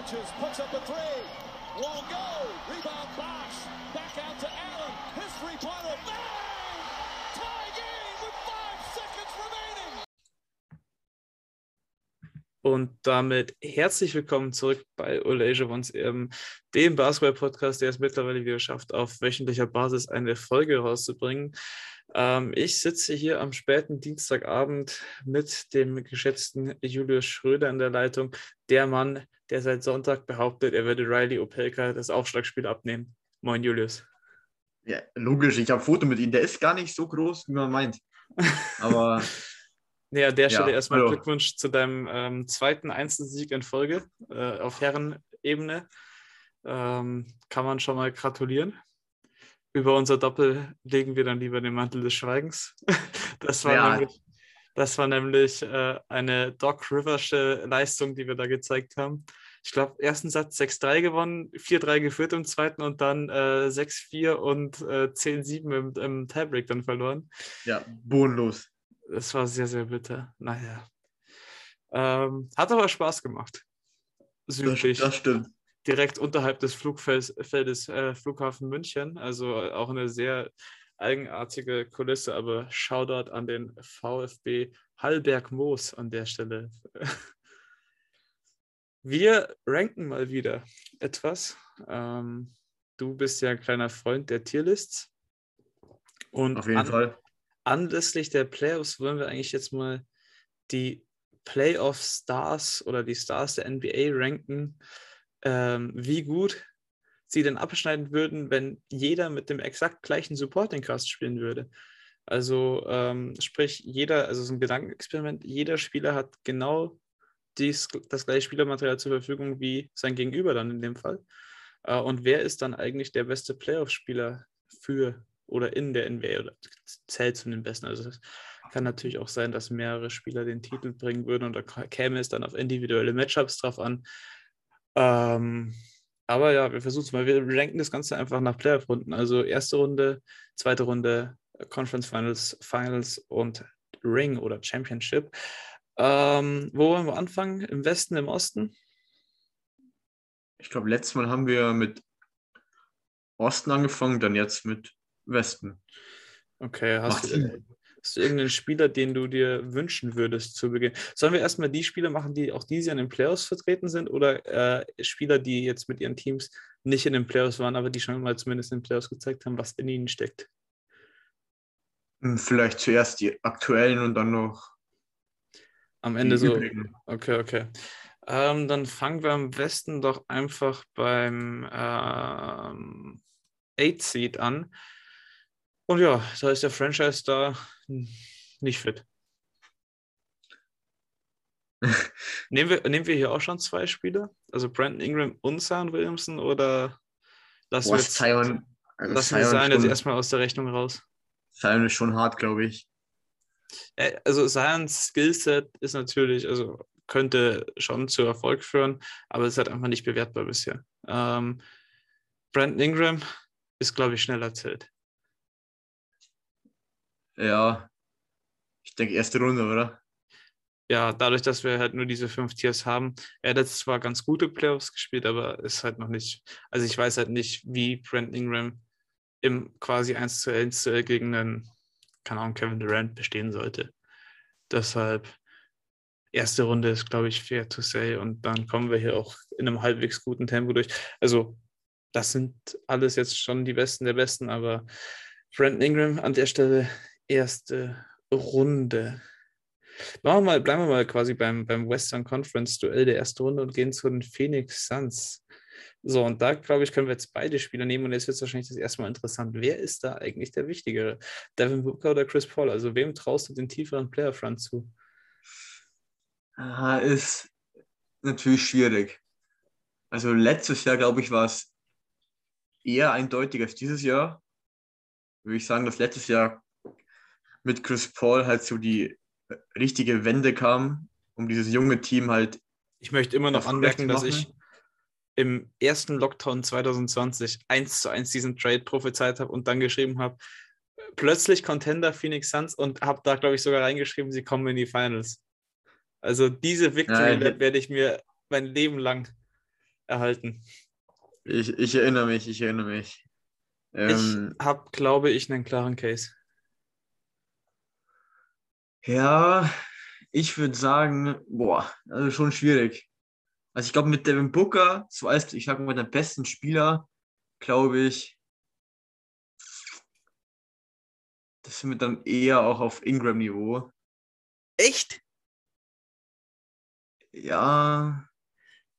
touches, puts up a three. Won't go. Rebound Bosch. Back out to Allen. His three-pointer. Bang! Tie game with five seconds remaining. Und damit herzlich willkommen zurück bei Olasia Ones, dem Basketball-Podcast, der es mittlerweile wieder schafft, auf wöchentlicher Basis eine Folge rauszubringen. Ähm, ich sitze hier am späten Dienstagabend mit dem geschätzten Julius Schröder in der Leitung, der Mann, der seit Sonntag behauptet, er würde Riley Opelka das Aufschlagspiel abnehmen. Moin, Julius. Ja, logisch, ich habe ein Foto mit ihm. Der ist gar nicht so groß, wie man meint. Aber. nee, an der Stelle Ja, erstmal hallo. Glückwunsch zu deinem ähm, zweiten Einzelsieg in Folge äh, auf Herrenebene. Ähm, kann man schon mal gratulieren. Über unser Doppel legen wir dann lieber den Mantel des Schweigens. Das war Ja. nämlich, das war nämlich äh, eine Doc Riversche Leistung, die wir da gezeigt haben. Ich glaube, ersten Satz 6-3 gewonnen, 4-3 geführt im zweiten und dann äh, 6-4 und äh, 10-7 im, im Tiebreak dann verloren. ja, bodenlos. Das war sehr, sehr bitter. Naja. Ähm, hat aber Spaß gemacht. Das, Südlich, das stimmt. Direkt unterhalb des Flugfeldes Feldes, äh, Flughafen München. Also auch eine sehr eigenartige Kulisse, aber Shoutout an den VfB Hallberg Moos an der Stelle. Wir ranken mal wieder etwas. Ähm, du bist ja ein kleiner Freund der Tierlists. Und Auf jeden an- Fall. anlässlich der Playoffs wollen wir eigentlich jetzt mal die Playoff-Stars oder die Stars der NBA ranken, ähm, wie gut sie denn abschneiden würden, wenn jeder mit dem exakt gleichen Supporting Cast spielen würde. Also ähm, sprich, jeder, also so ein Gedankenexperiment, jeder Spieler hat genau dies, das gleiche Spielermaterial zur Verfügung wie sein Gegenüber dann in dem Fall. Äh, und wer ist dann eigentlich der beste Playoff-Spieler für oder in der NBA oder zählt zu den Besten? Also es kann natürlich auch sein, dass mehrere Spieler den Titel bringen würden und da käme es dann auf individuelle Matchups drauf an. Ähm, aber ja, wir versuchen es mal. Wir ranken das Ganze einfach nach Playoff-Runden. Also erste Runde, zweite Runde, Conference Finals, Finals und Ring oder Championship. Ähm, wo wollen wir anfangen? Im Westen, im Osten? Ich glaube, letztes Mal haben wir mit Osten angefangen, dann jetzt mit Westen. Okay, hast Macht du. Hast du irgendeinen Spieler, den du dir wünschen würdest zu Beginn? Sollen wir erstmal die Spieler machen, die auch dieses Jahr in den Playoffs vertreten sind oder äh, Spieler, die jetzt mit ihren Teams nicht in den Playoffs waren, aber die schon mal zumindest in den Playoffs gezeigt haben, was in ihnen steckt? Hm, Vielleicht zuerst die aktuellen und dann noch Am Ende so. übrigen. Okay, okay. Ähm, dann fangen wir am besten doch einfach beim ähm, 8 Seed an. Und ja, da ist der Franchise da nicht fit. nehmen, wir, nehmen wir hier auch schon zwei Spieler? Also Brandon Ingram und Zion Williamson oder lassen Boah, wir, jetzt, Zion, also lassen wir Zion, Zion jetzt erstmal aus der Rechnung raus? Zion ist schon hart, glaube ich. Also Zions Skillset ist natürlich, also könnte schon zu Erfolg führen, aber es ist halt einfach nicht bewertbar bisher. Ähm, Brandon Ingram ist, glaube ich, schnell erzählt. Ja, ich denke erste Runde, oder? Ja, dadurch, dass wir halt nur diese fünf Tiers haben, er hat zwar ganz gute Playoffs gespielt, aber ist halt noch nicht, also ich weiß halt nicht, wie Brandon Ingram im quasi 1 zu 1 Duell gegen einen, keine Ahnung, Kevin Durant bestehen sollte. Deshalb, erste Runde ist, glaube ich, fair to say und dann kommen wir hier auch in einem halbwegs guten Tempo durch. Also, das sind alles jetzt schon die Besten der Besten, aber Brandon Ingram an der Stelle erste Runde. Machen wir mal, bleiben wir mal quasi beim, beim Western Conference Duell der ersten Runde und gehen zu den Phoenix Suns. So, und da glaube ich, können wir jetzt beide Spieler nehmen und jetzt wird es wahrscheinlich das erste Mal interessant. Wer ist da eigentlich der Wichtigere? Devin Booker oder Chris Paul? Also, wem traust du den tieferen Playerfront zu? Ah, ist natürlich schwierig. Also letztes Jahr, glaube ich, war es eher eindeutig als dieses Jahr. Würde ich sagen, dass letztes Jahr mit Chris Paul halt so die richtige Wende kam, um dieses junge Team halt Ich möchte immer noch anmerken, dass ich im ersten Lockdown 2020 eins zu eins diesen Trade prophezeit habe und dann geschrieben habe, plötzlich Contender Phoenix Suns und habe da, glaube ich, sogar reingeschrieben, sie kommen in die Finals. Also diese Victory Lap werde ich mir mein Leben lang erhalten. Ich, ich erinnere mich, ich erinnere mich. Ähm, ich habe, glaube ich, einen klaren Case. Ja, ich würde sagen, boah, also schon schwierig. Also ich glaube, mit Devin Booker, so als, ich sage mal, der besten Spieler, glaube ich, das sind wir dann eher auch auf Ingram-Niveau. Echt? Ja,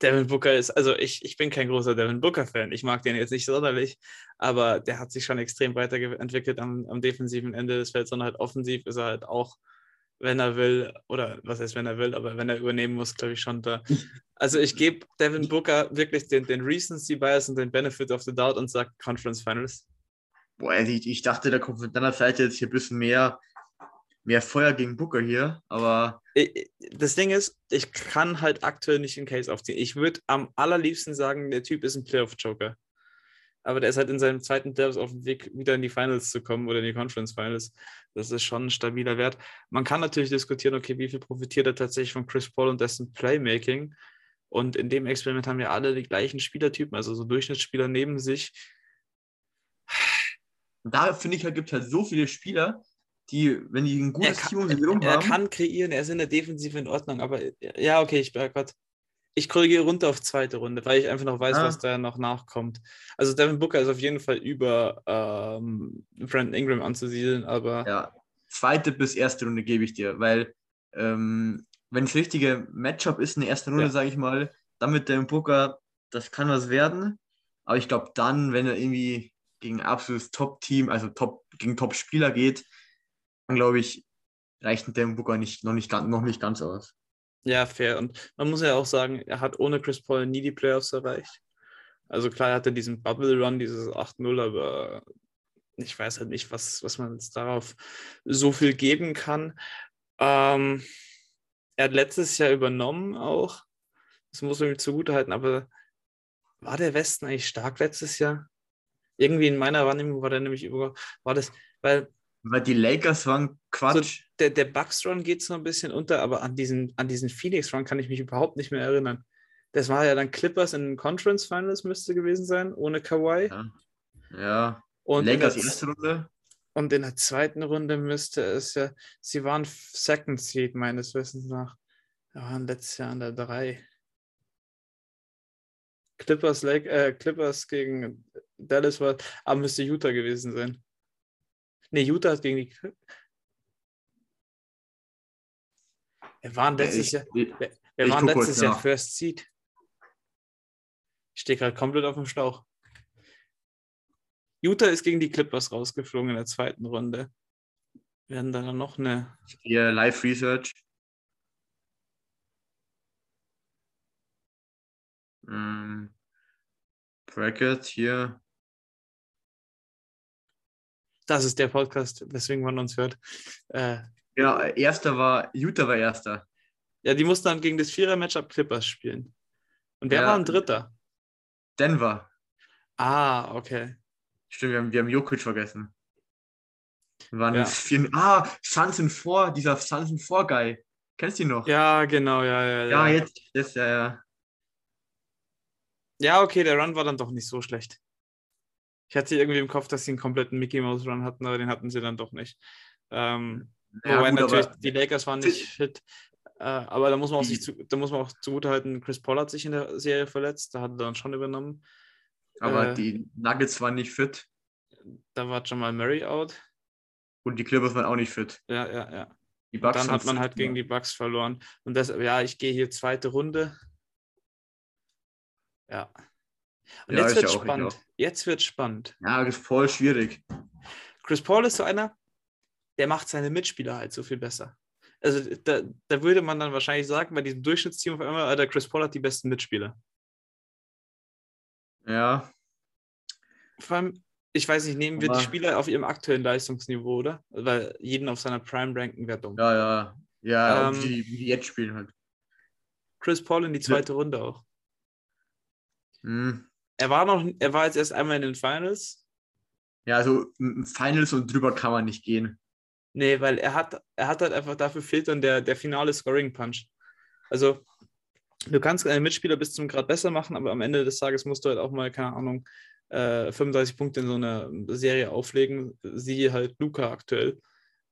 Devin Booker ist, also ich, ich bin kein großer Devin Booker-Fan. Ich mag den jetzt nicht sonderlich, aber der hat sich schon extrem weiterentwickelt am, am defensiven Ende des Felds, sondern halt offensiv ist er halt auch, wenn er will, oder was heißt, wenn er will, aber wenn er übernehmen muss, glaube ich schon da. Also ich gebe Devin Booker wirklich den, den Recency Bias und den Benefit of the Doubt und sage Conference Finals. boah, ich, ich dachte, da kommt von deiner Seite jetzt hier ein bisschen mehr, mehr Feuer gegen Booker hier, aber Das Ding ist, ich kann halt aktuell nicht den Case aufziehen. Ich würde am allerliebsten sagen, der Typ ist ein Playoff-Joker. Aber der ist halt in seinem zweiten Playoffs auf dem Weg, wieder in die Finals zu kommen oder in die Conference Finals. Das ist schon ein stabiler Wert. Man kann natürlich diskutieren, okay, wie viel profitiert er tatsächlich von Chris Paul und dessen Playmaking? Und in dem Experiment haben ja alle die gleichen Spielertypen, also so Durchschnittsspieler neben sich. Da finde ich, halt, gibt es halt so viele Spieler, die, wenn die ein Er gutes kann, Team um sich herum er haben, kann kreieren, er ist in der Defensive in Ordnung, aber ja, okay, ich Gott. Ich korrigiere runter auf zweite Runde, weil ich einfach noch weiß, Ah. was da noch nachkommt. Also Devin Booker ist auf jeden Fall über ähm, Brandon Ingram anzusiedeln, aber ja, zweite bis erste Runde gebe ich dir, weil ähm, wenn das richtige Matchup ist in der ersten Runde, Ja. sage ich mal, dann mit dem Booker, das kann was werden. Aber ich glaube dann, wenn er irgendwie gegen ein absolutes Top-Team, also Top, gegen Top-Spieler geht, dann glaube ich, reicht ein Devin Booker nicht, noch, nicht, noch nicht ganz aus. Ja, fair. Und man muss ja auch sagen, er hat ohne Chris Paul nie die Playoffs erreicht. Also klar, er hatte diesen Bubble Run, dieses 8-0, aber ich weiß halt nicht, was, was man jetzt darauf so viel geben kann. Ähm, er hat letztes Jahr übernommen auch. Das muss man ihm zugutehalten, aber war der Westen eigentlich stark letztes Jahr? Irgendwie in meiner Wahrnehmung war der nämlich über, war das, weil Weil die Lakers waren Quatsch. der, der Bucks Run geht so ein bisschen unter, aber an diesen, an diesen Phoenix Run kann ich mich überhaupt nicht mehr erinnern. Das war ja dann Clippers in den Conference Finals müsste gewesen sein, ohne Kawhi. ja. ja. Und, in Lakers der, erste Runde. und in der zweiten Runde müsste es ja, sie waren Second Seed meines Wissens nach. Wir waren letztes Jahr an der 3. Clippers, Lake, äh, Clippers gegen Dallas war, aber müsste Utah gewesen sein. Nee, Utah hat gegen die. Wir waren letztes ich, Jahr. Wir Ich waren letztes Jahr nach. First Seed. Ich stehe gerade komplett auf dem Schlauch. Utah ist gegen die Clippers rausgeflogen in der zweiten Runde. Wir haben da noch eine. hier Live Research. Ähm, Bracket hier. Das ist der Podcast, weswegen man uns hört. Äh, Genau, erster war, Utah war erster. ja, die mussten dann gegen das Vierer-Matchup Clippers spielen. Und wer Ja. war ein Dritter? Denver. Ah, okay. Stimmt, wir haben, wir haben Jokic vergessen. Wir waren Ja. vier, ah, Suns in 4, dieser Suns in 4 Guy. Kennst du ihn noch? Ja, genau, ja, ja. Ja, Ja, jetzt, jetzt, ja, ja. ja okay, der Run war dann doch nicht so schlecht. Ich hatte irgendwie im Kopf, dass sie einen kompletten Mickey Mouse Run hatten, aber den hatten sie dann doch nicht. Ähm, ja Wobei gut, natürlich die Lakers waren nicht fit. Äh, aber da muss man auch sich zu, da muss man auch zugutehalten, Chris Paul hat sich in der Serie verletzt, da hat er dann schon übernommen. aber äh, die Nuggets waren nicht fit Da war Jamal Murray out. und die Clippers waren auch nicht fit. Ja, ja, ja. Die Und Bucks dann hat man halt gegen die Bucks verloren. Und deshalb, ja, ich gehe hier zweite Runde. Ja. Und Ja, jetzt wird spannend. Jetzt wird spannend. Ja, das ist voll schwierig. Chris Paul ist so einer, der macht seine Mitspieler halt so viel besser. Also da, da würde man dann wahrscheinlich sagen, bei diesem Durchschnittsteam auf einmal, Alter, Chris Paul hat die besten Mitspieler. Ja, Vor allem, ich weiß nicht, nehmen wir die Aber- Spieler auf ihrem aktuellen Leistungsniveau, oder? Weil jeden auf seiner Prime ranken wäre dumm. ja, ja. Ja, Ähm, wie, die, wie die jetzt spielen halt. Chris Paul in die zweite Runde auch. Hm. Er war noch, er war jetzt erst einmal in den Finals. Ja, also Finals und drüber kann man nicht gehen. Nee, weil er hat, er hat halt einfach, dafür fehlt dann der, der finale Scoring Punch. Also, du kannst einen Mitspieler bis zum Grad besser machen, aber am Ende des Tages musst du halt auch mal, keine Ahnung, äh, 35 Punkte in so einer Serie auflegen. Siehe halt Luca aktuell.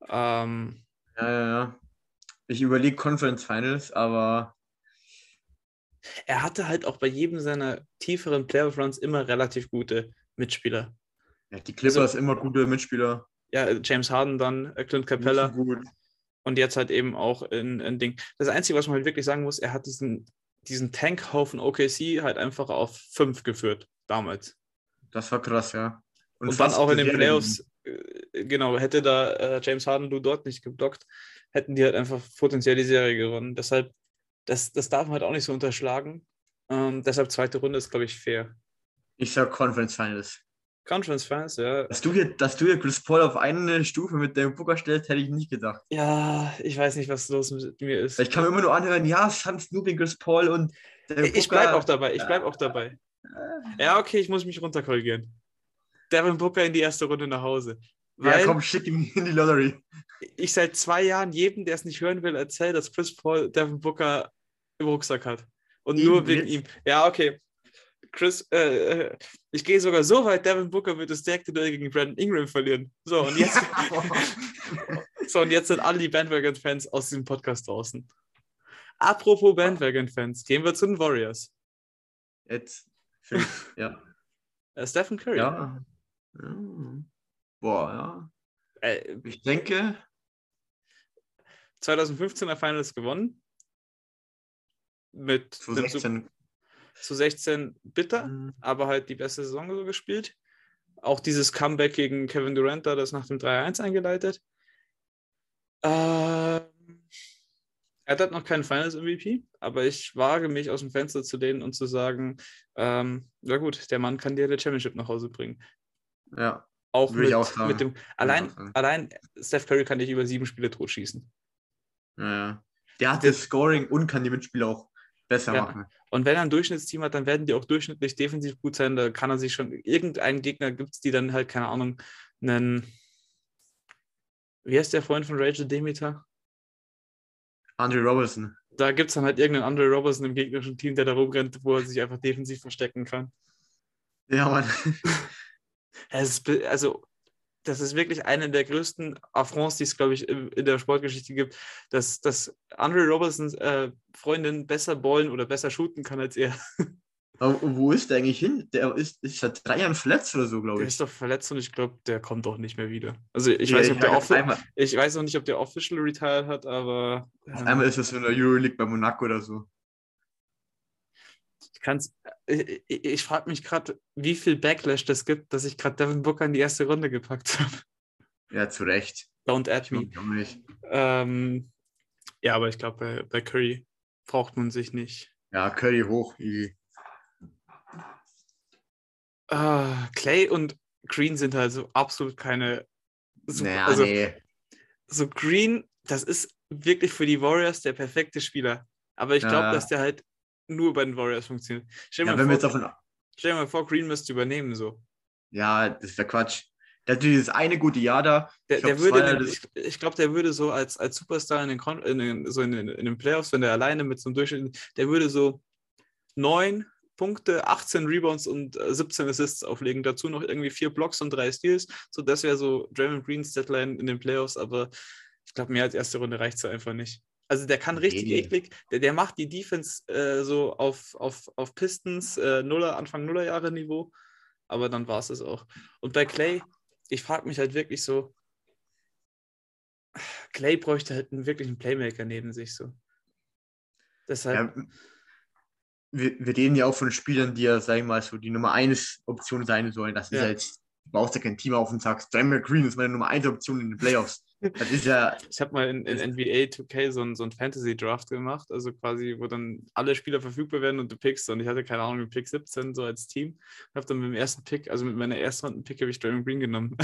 Ähm, Ja, ja, ja. Ich überlege Conference Finals, aber er hatte halt auch bei jedem seiner tieferen Playoff-Runs immer relativ gute Mitspieler. ja, die Clippers immer gute Mitspieler. Ja, James Harden dann, äh, Clint Capella Gut. und jetzt halt eben auch in, in Ding. Das Einzige, was man halt wirklich sagen muss, er hat diesen, diesen Tankhaufen OKC halt einfach auf 5 geführt damals. Das war krass, ja. Und, dann fast auch in den Playoffs, äh, genau, hätte da äh, James Harden du dort nicht geblockt, hätten die halt einfach potenziell die Serie gewonnen. Deshalb, das, das darf man halt auch nicht so unterschlagen. Ähm, deshalb zweite Runde ist, glaube ich, fair. Ich sag Conference Finals. Conference Fans, ja. Dass du hier, dass du hier Chris Paul auf eine Stufe mit dem Booker stellst, hätte ich nicht gedacht. Ja, ich weiß nicht, was los mit mir ist. Ich kann mir immer nur anhören, ja, Sam Snoopy, Chris Paul und der Ich Booker- bleibe auch dabei, ich bleibe auch dabei. Ja, okay, ich muss mich runterkorrigieren. Devin Booker in die erste Runde nach Hause. Weil Ja, komm, schick ihn in die Lottery. ich seit zwei Jahren jedem, der es nicht hören will, erzähle, dass Chris Paul Devin Booker im Rucksack hat. Und Eben, nur wegen jetzt- ihm. Ja, okay. Chris, äh, äh, ich gehe sogar so weit, Devin Booker wird das direkte Duell gegen Brandon Ingram verlieren. So, und jetzt, so, und jetzt sind alle die Bandwagon-Fans aus diesem Podcast draußen. Apropos Bandwagon-Fans, gehen wir zu den Warriors. Jetzt. Fünf. Ja. Äh, Stephen Curry. ja. Ja. Boah, ja. Äh, Ich denke, 2015er Finals gewonnen. Mit zu einem 16. zu 16 bitter, Mhm. aber halt die beste Saison so gespielt. Auch dieses Comeback gegen Kevin Durant da, das nach dem 3-1 eingeleitet. Ähm, er hat noch keinen Finals-MVP, aber ich wage mich aus dem Fenster zu lehnen und zu sagen, ähm, na gut, der Mann kann dir der Championship nach Hause bringen. Ja. Auch mit, auch mit dem, allein, allein Steph Curry kann dich über sieben Spiele totschießen. ja. ja. Der hat das Scoring und kann die Mitspieler auch besser Ja. machen. Und wenn er ein Durchschnittsteam hat, dann werden die auch durchschnittlich defensiv gut sein. Da kann er sich schon, irgendeinen Gegner gibt es, die dann halt, keine Ahnung, einen, wie heißt der Freund von Rachel Demeter? Andre Robertson. Da gibt es dann halt irgendeinen Andre Robertson im gegnerischen Team, der da rumrennt, wo er sich einfach defensiv verstecken kann. Ja, Mann. Es ist, be- also, das ist wirklich eine der größten Affronts, die es, glaube ich, in der Sportgeschichte gibt, dass, dass Andre Robertsons äh, Freundin besser ballen oder besser shooten kann als er. Aber wo ist der eigentlich hin? Der ist, ist seit drei Jahren verletzt oder so, glaube Der ich. ist doch verletzt und ich glaube, der kommt auch nicht mehr wieder. Also ich Ja, weiß nicht, ob der ich weiß noch nicht, ob der official retired hat, aber auf ähm, einmal ist das in der Euroleague bei Monaco oder so. Ich kann's. Ich, ich, ich frage mich gerade, wie viel Backlash das gibt, dass ich gerade Devin Booker in die erste Runde gepackt habe. Ja, zu Recht. Don't add me. Ähm, ja, aber ich glaube, bei, bei Curry braucht man sich nicht. Ja, Curry hoch. easy. Ah, Clay und Green sind halt so absolut keine. So, Naja, also, nee. so Green, das ist wirklich für die Warriors der perfekte Spieler. Aber ich glaube, Ja. dass der halt nur bei den Warriors funktioniert. Stell dir Ja, mal, vor, stell mal vor, Green müsste übernehmen so. Ja, das ist der Quatsch. Der hat dieses eine gute Jahr da. Der, der würde, Jahre ich, ich glaube, der würde so als, als Superstar in den, Kon in, den, so in, den, in den Playoffs, wenn der alleine mit so einem Durchschnitt, der würde so neun Punkte, 18 Rebounds und äh, 17 Assists auflegen. Dazu noch irgendwie vier Blocks und drei Steals. So, das wäre so Draymond Greens Deadline in den Playoffs, aber ich glaube, mehr als erste Runde reicht es einfach nicht. Also der kann richtig Nee. eklig, der, der macht die Defense äh, so auf, auf, auf Pistons, äh, Nuller, Anfang Nullerjahre Niveau, aber dann war es es auch. Und bei Clay, ich frage mich halt wirklich so, Clay bräuchte halt einen wirklichen Playmaker neben sich so. Deshalb, Ja, wir, wir reden ja auch von Spielern, die ja, sag ich mal, so die Nummer 1 Option sein sollen. Das ist Ja. ja jetzt, du brauchst ja kein Team auf und sagst, Draymond Green ist meine Nummer 1 Option in den Playoffs. Das ist ja, ich habe mal in, in NBA 2K so ein, so Fantasy-Draft gemacht, also quasi, wo dann alle Spieler verfügbar werden und du pickst und ich hatte keine Ahnung, Pick 17 so als Team. Habe dann mit dem ersten Pick, also mit meiner ersten Runden-Pick habe ich Draymond Green genommen.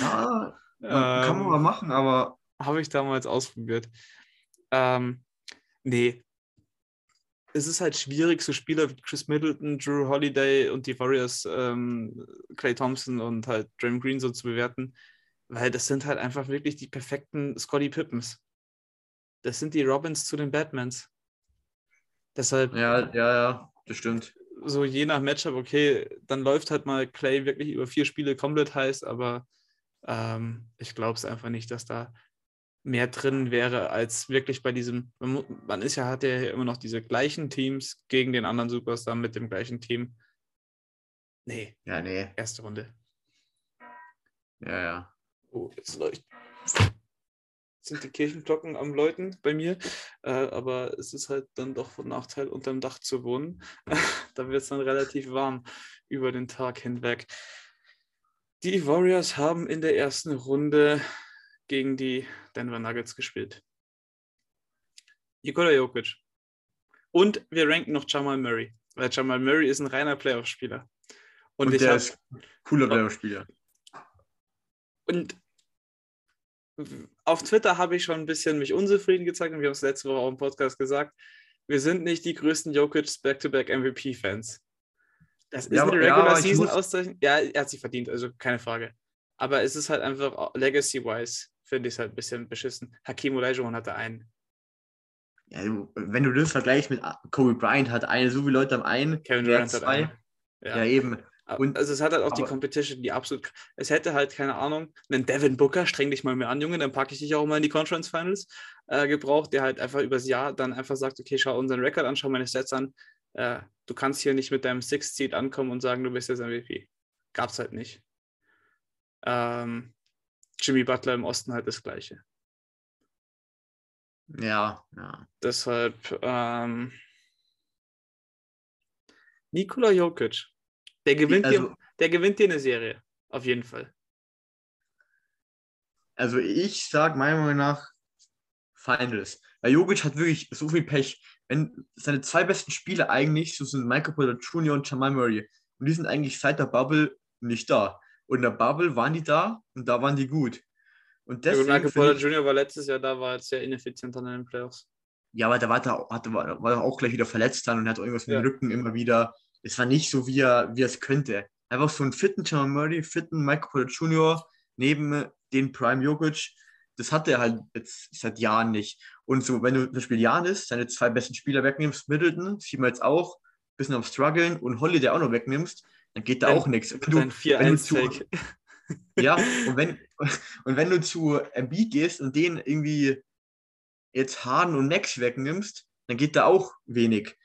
ja man, kann man mal machen, aber Habe ich damals ausprobiert. Ähm, nee. Es ist halt schwierig, so Spieler wie Chris Middleton, Drew Holiday und die Warriors, ähm, Clay Thompson und halt Draymond Green so zu bewerten, weil das sind halt einfach wirklich die perfekten Scotty Pippens. Das sind die Robins zu den Batmans. Deshalb Ja, ja, ja, das stimmt. so je nach Matchup, okay, dann läuft halt mal Clay wirklich über vier Spiele komplett heiß, aber ähm, ich glaube es einfach nicht, dass da mehr drin wäre als wirklich bei diesem, man, ist ja, hat ja immer noch diese gleichen Teams gegen den anderen Superstar mit dem gleichen Team. Nee, Ja, nee. erste Runde. Ja, ja. Oh, jetzt leuchtet. Sind die Kirchenglocken am Läuten bei mir, äh, aber es ist halt dann doch von Nachteil, unterm Dach zu wohnen. da wird es dann relativ warm über den Tag hinweg. Die Warriors haben in der ersten Runde gegen die Denver Nuggets gespielt. Nikola Jokic. Und wir ranken noch Jamal Murray, weil Jamal Murray ist ein reiner Playoff-Spieler. Und, Und, der hab, ist cooler Playoff-Spieler. Und auf Twitter habe ich schon ein bisschen mich unzufrieden gezeigt und wir haben es letzte Woche auch im Podcast gesagt. Wir sind nicht die größten Jokic Back-to-Back MVP-Fans. Das ist Ja, eine aber- ja, Season Auszeichnung. Ja, er hat sich verdient, also keine Frage. Aber es ist halt einfach Legacy-wise, finde ich es halt ein bisschen beschissen. Hakim Olajuwon hatte einen. Ja, wenn du das vergleichst mit Kobe Bryant, hat eine, so viele Leute am einen, Kevin Durant hat einen. Ja. eben. Und- also es hat halt auch die Competition, die absolut. Es hätte halt, keine Ahnung, einen Devin Booker, streng dich mal mehr an, Junge, dann packe ich dich auch mal in die Conference Finals, äh, gebraucht, der halt einfach übers Jahr dann einfach sagt, okay, schau unseren Rekord an, schau meine Stats an. Äh, du kannst hier nicht mit deinem Sixth Seed ankommen und sagen, du bist jetzt MVP. Gab's halt nicht. Ähm, Jimmy Butler im Osten halt das Gleiche. Ja, ja. Deshalb ähm, Nikola Jokic, der gewinnt, Also- dir, der gewinnt dir eine Serie. Auf jeden Fall. Also ich sage meiner Meinung nach Finals. Weil Jokic hat wirklich so viel Pech. Wenn seine zwei besten Spieler eigentlich, so sind Michael Porter Jr. und Jamal Murray. Und die sind eigentlich seit der Bubble nicht da. Und in der Bubble waren die da und da waren die gut. Und Ja, deswegen Michael finde Porter Jr. war letztes Jahr da, war jetzt sehr ineffizient an den Playoffs. ja, aber da war er hatte, war, war auch gleich wieder verletzt dann und hat irgendwas mit Ja. dem Rücken immer wieder. Es war nicht so, wie er, wie er es könnte. Einfach so einen fitten Jamal Murray, fitten Michael Porter Jr. neben den Prime Jokic. Das hatte er halt jetzt seit Jahren nicht. Und so, wenn du zum Beispiel Janis, seine zwei besten Spieler wegnimmst, Middleton, sieht man jetzt auch, bisschen am struggeln und Holiday auch noch wegnimmst, dann geht da auch nichts. Wenn du, wenn du zu, 4-1-Take. ja, und wenn, und wenn du zu Embiid gehst und den irgendwie jetzt Harden und Max wegnimmst, dann geht da auch wenig.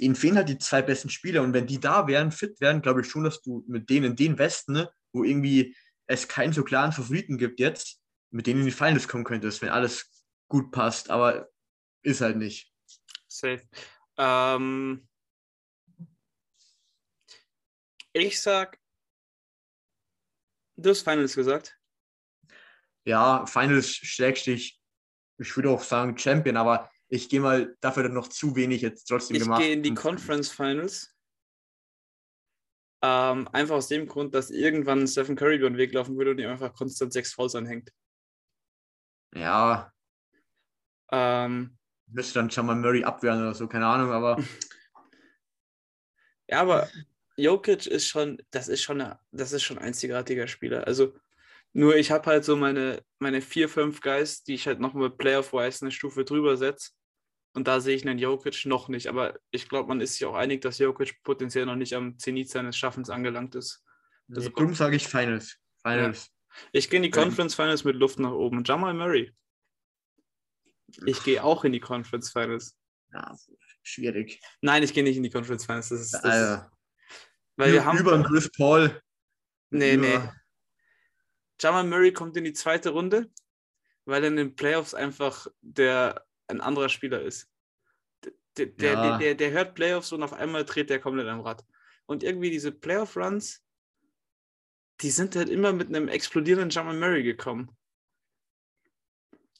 Ihnen fehlen halt die zwei besten Spieler und wenn die da wären, fit wären, glaube ich schon, dass du mit denen in den Westen, ne, wo irgendwie es keinen so klaren Favoriten gibt jetzt, mit denen in die Finals kommen könntest, wenn alles gut passt, aber ist halt nicht. Safe. Ähm, ich sag, du hast Finals gesagt. Ja, Finals schlägst dich, ich würde auch sagen Champion, aber ich gehe mal dafür dann noch zu wenig jetzt trotzdem Ich gemacht. gehe in die Conference Finals. Ähm, einfach aus dem Grund, dass irgendwann Stephen Curry über den Weg laufen würde und ihm einfach konstant sechs Fouls anhängt. Ja, Ähm, müsste dann Jamal Murray abwehren oder so, keine Ahnung, aber ja, aber Jokic ist schon, das ist schon, eine, das ist schon ein einzigartiger Spieler. Also nur ich habe halt so meine, meine vier, fünf Guys, die ich halt nochmal Playoff-wise eine Stufe drüber setze. Und da sehe ich einen Jokic noch nicht. Aber ich glaube, man ist sich auch einig, dass Jokic potenziell noch nicht am Zenit seines Schaffens angelangt ist. Also- drum sage ich Finals. Finals. Ich gehe in die Ja. Conference Finals mit Luft nach oben. Jamal Murray. Ich gehe auch in die Conference Finals. Ja, schwierig. Nein, ich gehe nicht in die Conference Finals. Das ist, das Alter. weil wir haben. über Chris Paul. Nee, über- nee. Jamal Murray kommt in die zweite Runde, weil er in den Playoffs einfach der ein anderer Spieler ist. Der, der, Ja. der, der, hört Playoffs und auf einmal dreht der komplett am Rad. Und irgendwie diese Playoff-Runs, die sind halt immer mit einem explodierenden Jamal Murray gekommen.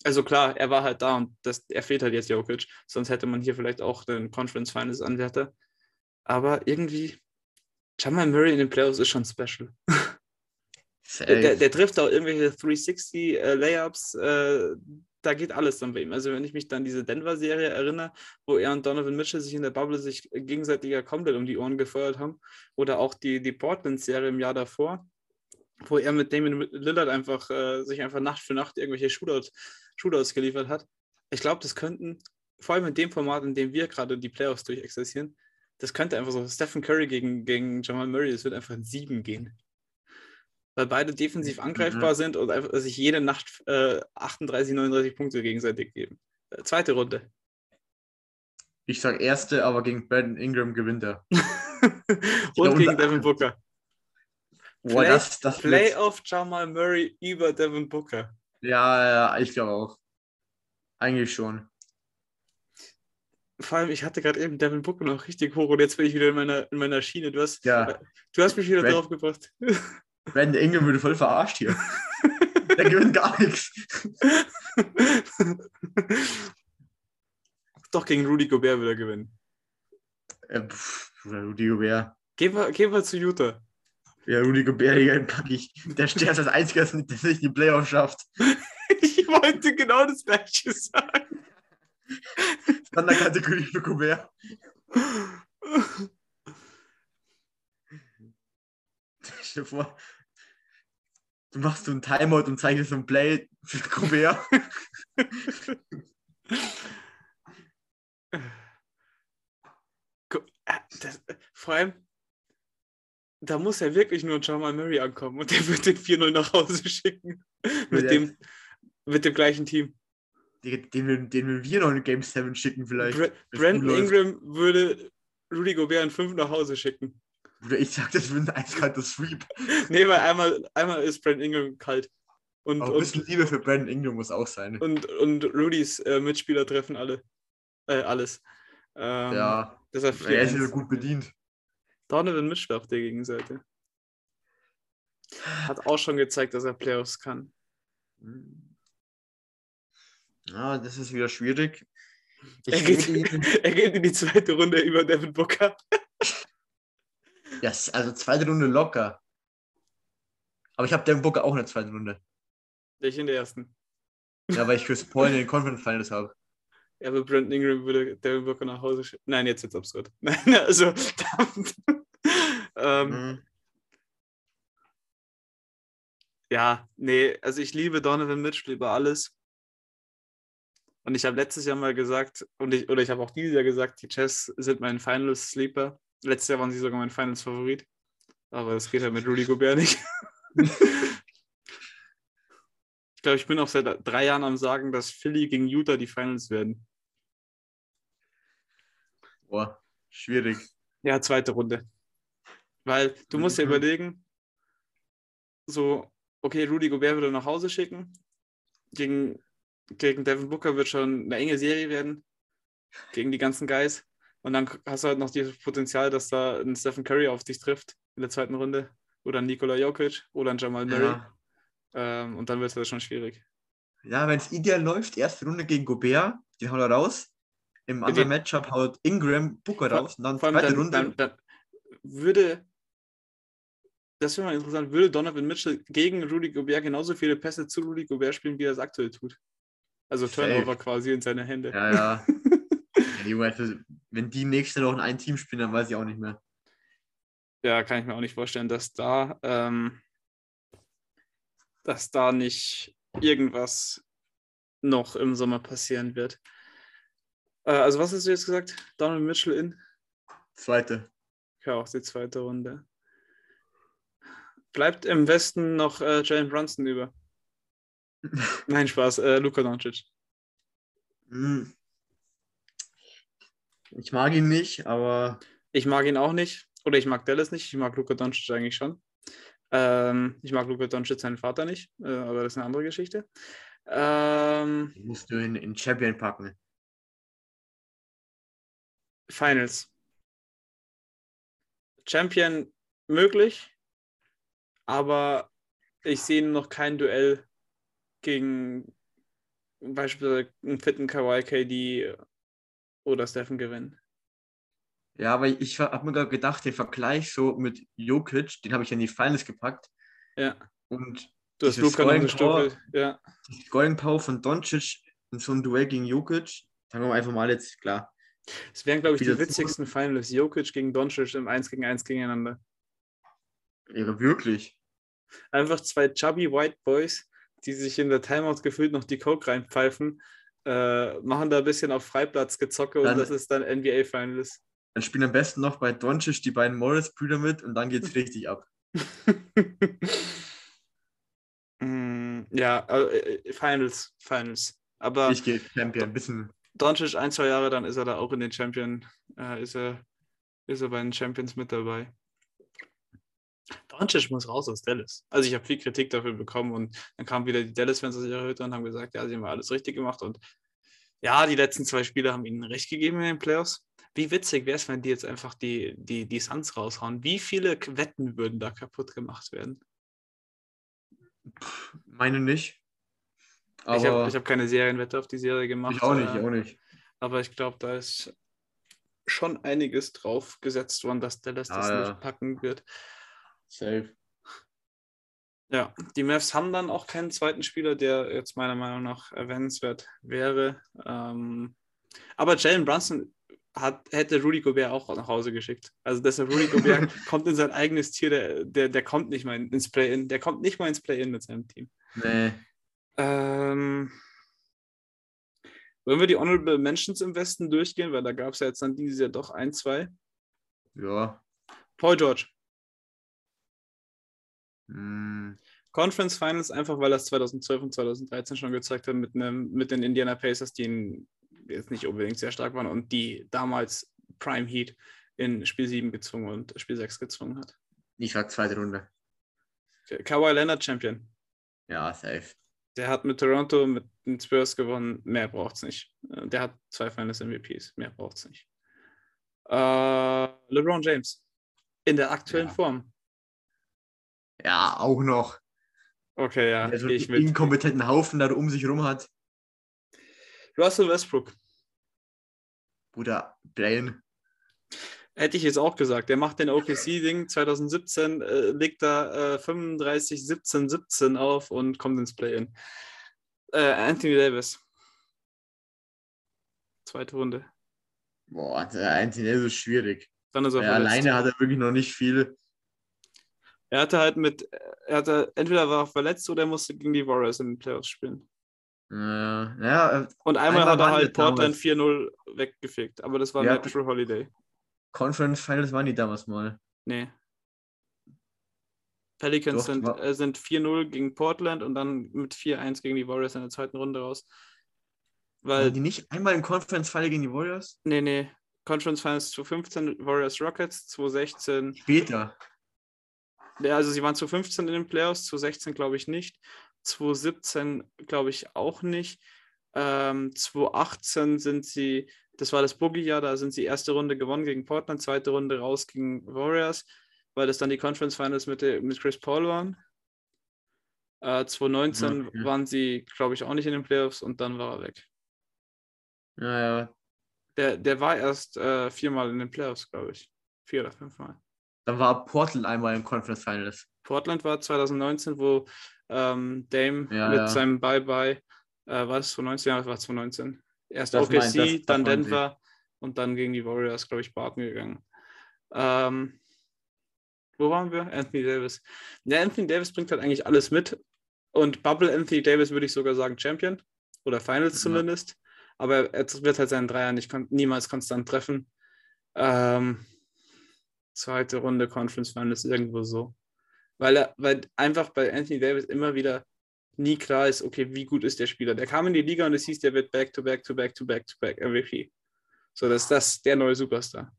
Also klar, er war halt da und das, er fehlt halt jetzt Jokic, sonst hätte man hier vielleicht auch den Conference Finals Anwärter. Aber irgendwie, Jamal Murray in den Playoffs ist schon special. Der, der, der trifft auch irgendwelche 360 äh, Layups, äh, da geht alles dann bei ihm. Also wenn ich mich dann diese Denver-Serie erinnere, wo er und Donovan Mitchell sich in der Bubble sich gegenseitig komplett um die Ohren gefeuert haben, oder auch die, die Portland-Serie im Jahr davor, wo er mit Damon Lillard einfach äh, sich einfach Nacht für Nacht irgendwelche Shootout, Shootouts geliefert hat. Ich glaube, das könnten vor allem in dem Format, in dem wir gerade die Playoffs durchexerzieren, das könnte einfach so Stephen Curry gegen, gegen Jamal Murray, es wird einfach in sieben gehen. Weil beide defensiv Mhm. angreifbar sind und einfach sich jede Nacht äh, 38, 39 Punkte gegenseitig geben. Äh, zweite Runde. Ich sag erste, aber gegen Brandon Ingram gewinnt er. und gegen Devin Booker. Boah, Play- das, das Playoff Jamal Murray über Devin Booker. ja, ja, ich glaube auch. Eigentlich schon. Vor allem, ich hatte gerade eben Devin Booker noch richtig hoch und jetzt bin ich wieder in meiner, in meiner Schiene. Du hast, Ja, du hast mich wieder Brad- drauf gebracht. Brandon Ingram würde voll verarscht hier. Der gewinnt gar nichts. Doch gegen Rudy Gobert will er gewinnen. Äh, pff, Rudy Gobert. Gehen wir, gehen wir zu Utah. Ja, Rudy Gobert, Digga, den pack ich. Der Stern ist das Einzige, das nicht, die Playoffs schafft. Ich wollte genau das gleiche sagen. Sonderkategorie für Gobert. Stell dir vor, du machst so einen Timeout und zeigst so ein Play für Gobert. Gu- äh, Das, vor allem, da muss ja wirklich nur Jamal Murray ankommen und der wird den 4-0 nach Hause schicken. Mit dem, mit dem gleichen Team. Den, den, wir- den wir wir noch in Game 7 schicken vielleicht. Bra Brandon. Ingram würde Rudy Gobert in 5 nach Hause schicken. Oder ich sag, das wird ein eiskalter Sweep. Nee, weil einmal, einmal ist Brandon Ingram kalt. Und, Aber ein bisschen und, Liebe für Brandon Ingram muss auch sein. und, und Rudys äh, Mitspieler treffen alle. Äh, alles. Ähm, ja, Deshalb er ist 4-1. ja gut bedient. Donovan Mitchell auf der Gegenseite. Hat auch schon gezeigt, dass er Playoffs kann. Ja, das ist wieder schwierig. Er geht, er geht in die zweite Runde über Devin Booker. Yes, also zweite Runde locker. Aber ich habe den Booker auch in der zweiten Runde. Ich in der ersten. Ja, weil ich Chris Paul in den Conference Finals habe. Ja, aber Brandon Ingram würde Devin Booker nach Hause schicken. Nein, jetzt wird's absurd. Nein, also. ähm, Mhm. Ja, nee, also ich liebe Donovan Mitchell über alles. Und ich habe letztes Jahr mal gesagt, und ich, oder ich habe auch dieses Jahr gesagt, die Chess sind mein Finals Sleeper. Letztes Jahr waren sie sogar mein Finals Favorit. Aber das geht halt mit Rudy Gobert nicht. ich glaube, ich bin auch seit drei Jahren am Sagen, dass Philly gegen Utah die Finals werden. Boah, schwierig. Ja, zweite Runde. Weil du musst Mhm. überlegen, so, okay, Rudy Gobert würde nach Hause schicken. Gegen, gegen Devin Booker wird schon eine enge Serie werden. Gegen die ganzen Guys. Und dann hast du halt noch das Potenzial, dass da ein Stephen Curry auf dich trifft in der zweiten Runde. Oder ein Nikola Jokic oder ein Jamal Murray. Ja, Ähm, und dann wird es halt schon schwierig. ja wenn es ideal läuft, erste Runde gegen Gobert, den haut er raus. Im anderen Matchup haut Ingram Booker Vor- raus. Und dann Vor allem zweite dann, Runde. dann, dann würde, das wäre mal interessant, würde Donovan Mitchell gegen Rudy Gobert genauso viele Pässe zu Rudy Gobert spielen, wie er es aktuell tut. Also Safe. Turnover quasi in seine Hände. Ja, ja. also, wenn die nächste noch in ein Team spielen, dann weiß ich auch nicht mehr. Ja, kann ich mir auch nicht vorstellen, dass da, ähm, dass da nicht irgendwas noch im Sommer passieren wird. Äh, also was hast du jetzt gesagt? Donovan Mitchell in? Zweite. Ja, auch die zweite Runde. Bleibt im Westen noch äh, Jalen Brunson über. Nein, Spaß, äh, Luka Doncic. Hm. Ich mag ihn nicht, aber Ich mag ihn auch nicht. Oder ich mag Dallas nicht. Ich mag Luka Doncic eigentlich schon. Ähm, ich mag Luka Doncic seinen Vater nicht, äh, aber das ist eine andere Geschichte. Ähm, musst du in, in Champion packen. Finals. Champion möglich, aber ich sehe noch kein Duell gegen beispielsweise einen fitten Kawhi KD oder Stephen gewinnen. Ja, aber ich habe mir gerade gedacht, den Vergleich so mit Jokic, den habe ich in die Finals gepackt. Ja, Und du hast Scoring Power-. Ja, die Scoring Power von Doncic in so einem Duell gegen Jokic, sagen wir einfach mal jetzt, klar. es wären, glaube ich, die zu- witzigsten Finals. Jokic gegen Doncic im 1 gegen 1 gegeneinander. Ja, wirklich. Einfach zwei chubby White Boys, die sich in der Timeout gefühlt noch die Coke reinpfeifen äh, machen da ein bisschen auf Freiplatz gezocke und Dann- das ist dann NBA Finals. Dann spielen am besten noch bei Doncic die beiden Morris-Brüder mit und dann geht's richtig ab. Mm, ja, äh, Finals, Finals. Aber Ich gehe Champion. Ein bisschen. Doncic ein, zwei Jahre, dann ist er da auch in den Champion, äh, ist, er, ist er bei den Champions mit dabei. Doncic muss raus aus Dallas. Also ich habe viel Kritik dafür bekommen und dann kamen wieder die Dallas-Fans aus ihrer Hütte und haben gesagt, ja, sie haben alles richtig gemacht und ja, die letzten zwei Spiele haben ihnen recht gegeben in den Playoffs. Wie witzig wäre es, wenn die jetzt einfach die, die, die Suns raushauen? Wie viele Wetten würden da kaputt gemacht werden? Meine nicht. Aber ich habe hab keine Serienwette auf die Serie gemacht. ich auch nicht, äh, ich auch nicht. Aber ich glaube, da ist schon einiges drauf gesetzt worden, dass Dallas das Ah, ja. nicht packen wird. Safe. Ja, die Mavs haben dann auch keinen zweiten Spieler, der jetzt meiner Meinung nach erwähnenswert wäre. Ähm, aber Jalen Brunson hat, hätte Rudy Gobert auch nach Hause geschickt. Also deshalb Rudy Gobert kommt in sein eigenes Tier, der, der, der kommt nicht mal ins Play-In. Der kommt nicht mal ins Play-In mit seinem Team. Nee. Ähm, wollen wir die Honorable Mentions im Westen durchgehen? Weil da gab es ja jetzt dann dieses Jahr doch ein, zwei. Ja. Paul George. Hm. Conference Finals, einfach weil das 2012 und 2013 schon gezeigt hat mit, einem, mit den Indiana Pacers, die jetzt nicht unbedingt sehr stark waren und die damals Prime Heat in Spiel 7 gezwungen und Spiel 6 gezwungen hat. Ich sag zweite Runde. Kawhi Leonard Champion. Ja, safe. Der hat mit Toronto, mit den Spurs gewonnen. Mehr braucht es nicht. Äh, Der hat zwei Finals MVPs. Mehr braucht es nicht. Äh, LeBron James. In der aktuellen Ja. Form. Ja, auch noch. Okay, ja. der so ich einen mit. inkompetenten Haufen da um sich rum hat. Russell Westbrook. Bruder, Brain. Hätte ich jetzt auch gesagt. Der macht den OKC-Ding 2017, äh, legt da äh, 35, 17, 17 auf und kommt ins Play-In. Äh, Anthony Davis. Zweite Runde. Boah, der Einzige ist so schwierig. Dann ist er Ja, alleine hat er wirklich noch nicht viel. Er hatte halt mit, er hatte, entweder war er verletzt oder er musste gegen die Warriors in den Playoffs spielen. Äh, ja, Und einmal, Einmal hat er halt Portland 4-0 weggefegt, aber das war Ja. Natural Holiday. Conference Finals waren die damals mal. Nee. Pelicans Doch, sind, äh, sind 4-0 gegen Portland und dann mit 4-1 gegen die Warriors in der zweiten Runde raus. Weil, Waren die nicht einmal im Conference Final gegen die Warriors? nee, nee. Conference Finals 2015 Warriors Rockets, 2016 Später. Also sie waren zu 15 in den Playoffs, zu 16 glaube ich nicht, 2017 glaube ich auch nicht. Ähm, 2018 sind sie, das war das Boogie-Jahr, da sind sie erste Runde gewonnen gegen Portland, zweite Runde raus gegen Warriors, weil das dann die Conference Finals mit, mit Chris Paul waren. Äh, 2019 Okay. waren sie, glaube ich, auch nicht in den Playoffs und dann war er weg. Ja, ja. Der, der war erst äh, viermal in den Playoffs, glaube ich. Vier oder fünfmal. Dann war Portland einmal im Conference Finals. Portland war 2019, wo ähm, Dame Ja, mit ja. seinem Bye-Bye, äh, war es 2019? Ja, war 2019. Erst Das OKC, mein- das- dann Denver und dann gegen die Warriors, glaube ich, Barton gegangen. Ähm, wo waren wir? Anthony Davis. Ja, Anthony Davis bringt halt eigentlich alles mit. Und Bubble Anthony Davis würde ich sogar sagen Champion oder Finals Ja. zumindest. Aber er wird halt seinen Dreier nicht kon niemals konstant treffen. Ähm, zweite Runde Conference Finals irgendwo so. Weil er, weil einfach bei Anthony Davis immer wieder nie klar ist, okay, wie gut ist der Spieler. Der kam in die Liga und es hieß, der wird back to back to back to back to back MVP. So, dass das der neue Superstar.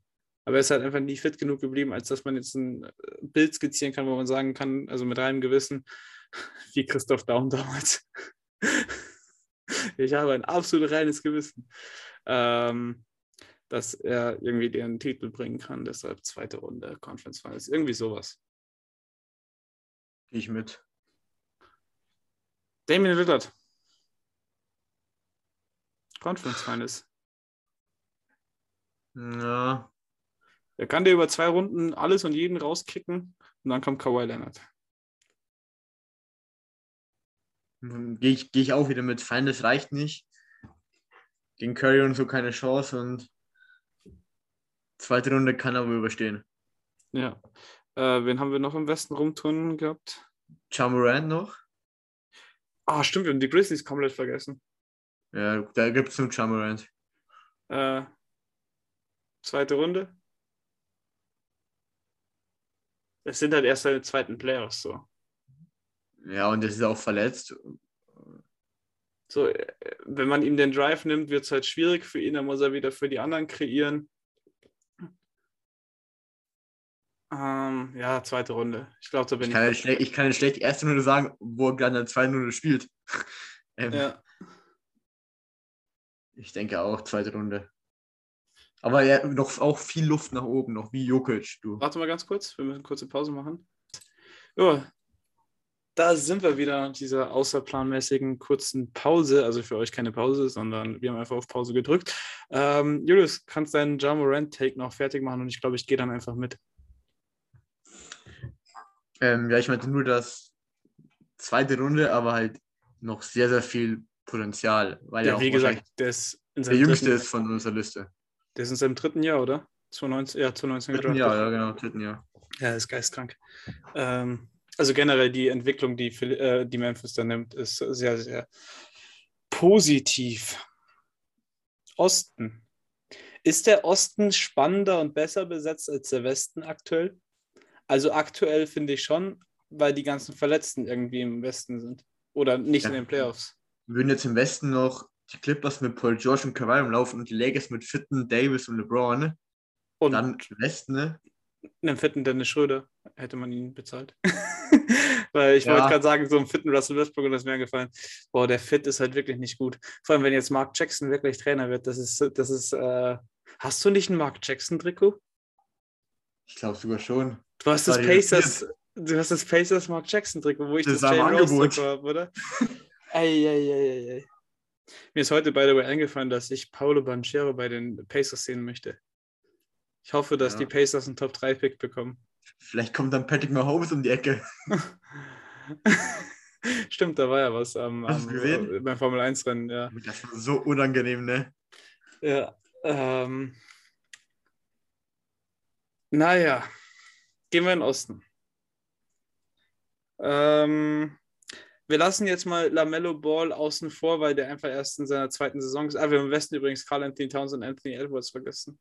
Aber er ist halt einfach nie fit genug geblieben, als dass man jetzt ein äh, Bild skizzieren kann, wo man sagen kann, also mit reinem Gewissen, wie Christoph Daum damals. ich habe ein absolut reines Gewissen, ähm, dass er irgendwie den Titel bringen kann. Deshalb zweite Runde Conference Finals. Irgendwie sowas. Gehe ich mit. Damien Lillard. Conference Finals. Ja. Er kann dir über zwei Runden alles und jeden rauskicken und dann kommt Kawhi Leonard. Gehe ich, geh ich auch wieder mit. Finals reicht nicht. Gegen Curry und so keine Chance und zweite Runde kann er aber überstehen. Ja. Äh, wen haben wir noch im Westen rumturnen gehabt? Ja Morant noch. Ah, stimmt, wir haben die Grizzlies komplett vergessen. Ja, da gibt es nur Jamorant. Äh, zweite Runde. Es sind halt erst seine zweiten Playoffs so. Ja, und das ist auch verletzt. So, äh, wenn man ihm den Drive nimmt, wird es halt schwierig für ihn, dann muss er wieder für die anderen kreieren. Ähm, ja, zweite Runde. Ich glaube, da bin Ich ich. kann, schlecht, ich kann ja schlecht die erste Runde sagen, wo er gerade in der zweiten Runde spielt. ähm, ja. Ich denke auch, zweite Runde. Aber ja, noch auch viel Luft nach oben, noch wie Jokic, du. Warte mal ganz kurz, wir müssen eine kurze Pause machen. Ja, da sind wir wieder dieser außerplanmäßigen kurzen Pause. Also für euch keine Pause, sondern wir haben einfach auf Pause gedrückt. Ähm, Julius, kannst deinen Jamorant-Take noch fertig machen und ich glaube, ich gehe dann einfach mit. Ähm, ja, ich meinte nur das zweite Runde, aber halt noch sehr, sehr viel Potenzial. Weil Ja, wie gesagt, der ist in der jüngste ist von unserer Liste. der ist in seinem dritten Jahr, oder? 2019, ja, 2019 Dritten. Jahr, ja, genau, dritten Jahr. Ja, ist geistkrank. Ähm, also generell die Entwicklung, die, äh, die Memphis da nimmt, ist sehr, sehr positiv. Osten. Ist der Osten spannender und besser besetzt als der Westen aktuell? Also aktuell finde ich schon, weil die ganzen Verletzten irgendwie im Westen sind. Oder nicht Ja. in den Playoffs. Würden jetzt im Westen noch die Clippers mit Paul George und Kawhi rumlaufen und die Lakers mit Fitten, Davis und LeBron, ne? Und dann Westen, ne? einen fitten Dennis Schröder hätte man ihn bezahlt. Weil ich Ja. wollte gerade sagen, so einen fitten Russell Westbrook und das ist mir gefallen. Boah, der Fit ist halt wirklich nicht gut. Vor allem, wenn jetzt Mark Jackson wirklich Trainer wird, das ist, das ist, äh, hast du nicht ein Mark Jackson-Trikot? Ich glaube sogar schon. Du hast das Pacers, du hast das Pacers Mark Jackson-Trikot, wo ich Das das, Rose Angebot. Habe, oder? Ei, ei, ei, ei, ei. Mir ist heute, by the way, eingefallen, dass ich Paulo Banchero bei den Pacers sehen möchte. Ich hoffe, dass Ja. die Pacers einen Top-3-Pick bekommen. Vielleicht kommt dann Patrick Mahomes um die Ecke. Stimmt, da war ja was am, Hast du am, äh, beim Formel 1-Rennen, ja. Das war so unangenehm, ne? ja ähm, naja, gehen wir in den Osten. Ähm, wir lassen jetzt mal Lamello Ball außen vor, weil der einfach erst in seiner zweiten Saison ist. Ah, wir haben im Westen übrigens Carl Anthony Towns und Anthony Edwards vergessen.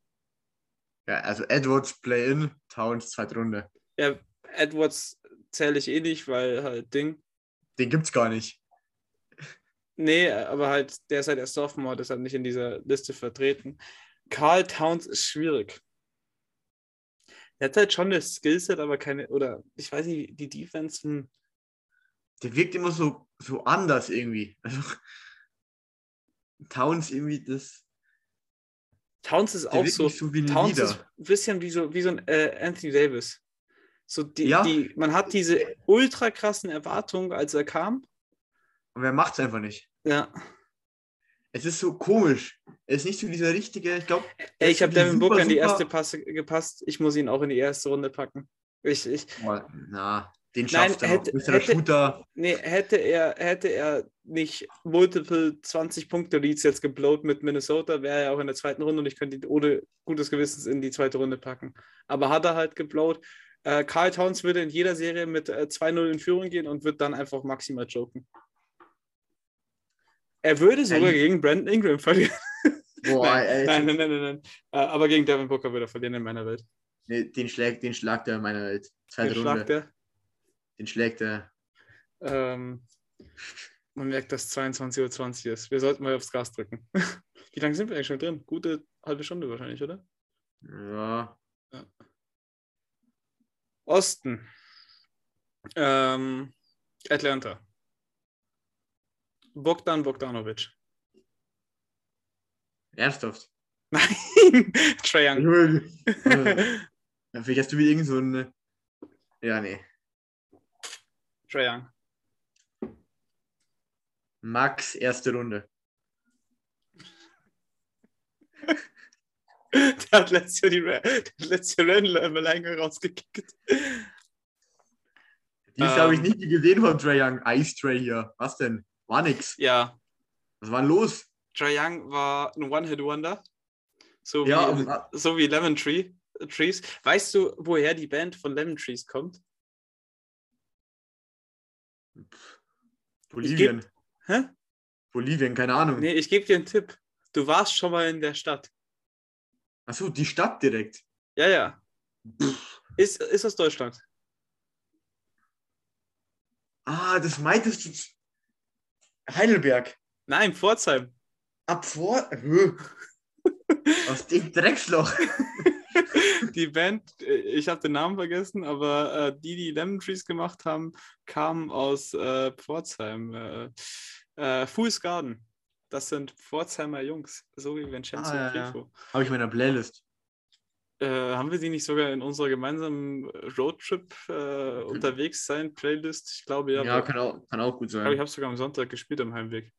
Ja, also Edwards Play-In, Towns zweite Runde. Ja, Edwards zähle ich eh nicht, weil halt Ding. Den gibt's gar nicht. Nee, aber halt, der ist halt erst Sophomore, deshalb nicht in dieser Liste vertreten. Carl Towns ist schwierig. Er hat halt schon das Skillset, aber keine, oder ich weiß nicht, die Defense, hm, Der wirkt immer so, so anders irgendwie. Also Towns irgendwie das. Towns ist auch so, so wie ein Towns Leader. ist ein bisschen wie so, wie so ein äh, Anthony Davis. So die, Ja. die, man hat diese ultra krassen Erwartungen, als er kam. Und er macht's einfach nicht. Ja. Es ist so komisch. Er ist nicht so dieser richtige, ich glaube. Ich habe Devin Booker in die erste Passe gepasst. Ich muss ihn auch in die erste Runde packen. Ich, ich, Na, den Nein, schafft er hätte- noch. Er hätte- Shooter? Nee, hätte er, hätte er nicht multiple 20-Punkte-Leads jetzt geblowt mit Minnesota, wäre er auch in der zweiten Runde und ich könnte ihn ohne gutes Gewissens in die zweite Runde packen. Aber hat er halt geblowt. Äh, Carl Towns würde in jeder Serie mit äh, 2-0 in Führung gehen und wird dann einfach maximal joken. Er würde sogar ich- gegen Brandon Ingram verlieren. Boah, nein, ey, nein, nein, nein, nein, nein. Äh, aber gegen Devin Booker würde er verlieren in meiner Welt. Nee, den, schlägt, den schlagt er in meiner Welt. Zweite Den Runde. schlagt er. Den schlägt er. Ähm, man merkt, dass 22.20 Uhr ist. Wir sollten mal aufs Gas drücken. Wie lange sind wir eigentlich schon drin? Gute halbe Stunde wahrscheinlich, oder? Ja. Osten. Ähm, Atlanta. Bogdan Bogdanovic. Ernsthaft. Nein! Trae Young. Äh, Vielleicht hast du wie irgend so ein. Ja, nee. Trae Young. Max, erste Runde. Der hat letztes Jahr die der im Alleingang rausgekickt. Dies habe ich Ähm. nicht gesehen von Trey Young. Ice Trey hier. Was denn? War nix. Ja, Was war denn los? Trae Young war ein One-Hit-Wonder. So, Ja, wie, aber- so wie Lemon Tree, Trees. Weißt du, woher die Band von Lemon Trees kommt? Bolivien. Hä? Bolivien, keine Ahnung. Nee, ich gebe dir einen Tipp. Du warst schon mal in der Stadt. Achso, die Stadt direkt. Ja, ja. Ist, ist das Deutschland? Ah, das meintest du. Heidelberg. Nein, Pforzheim. Ab vor. Aus dem Drecksloch. die Band, äh, ich habe den Namen vergessen, aber äh, die, die Lemon Trees gemacht haben, kamen aus äh, Pforzheim. Äh, äh, Fool's Garden. Das sind Pforzheimer Jungs, so wie Vincenzo Ah, ja, ja. Habe ich in meiner Playlist. Äh, haben wir die nicht sogar in unserer gemeinsamen Roadtrip äh, unterwegs sein Playlist? Ich glaube ja. Ja, kann, auch, kann auch gut ich glaube, sein. ich habe sogar am Sonntag gespielt am Heimweg.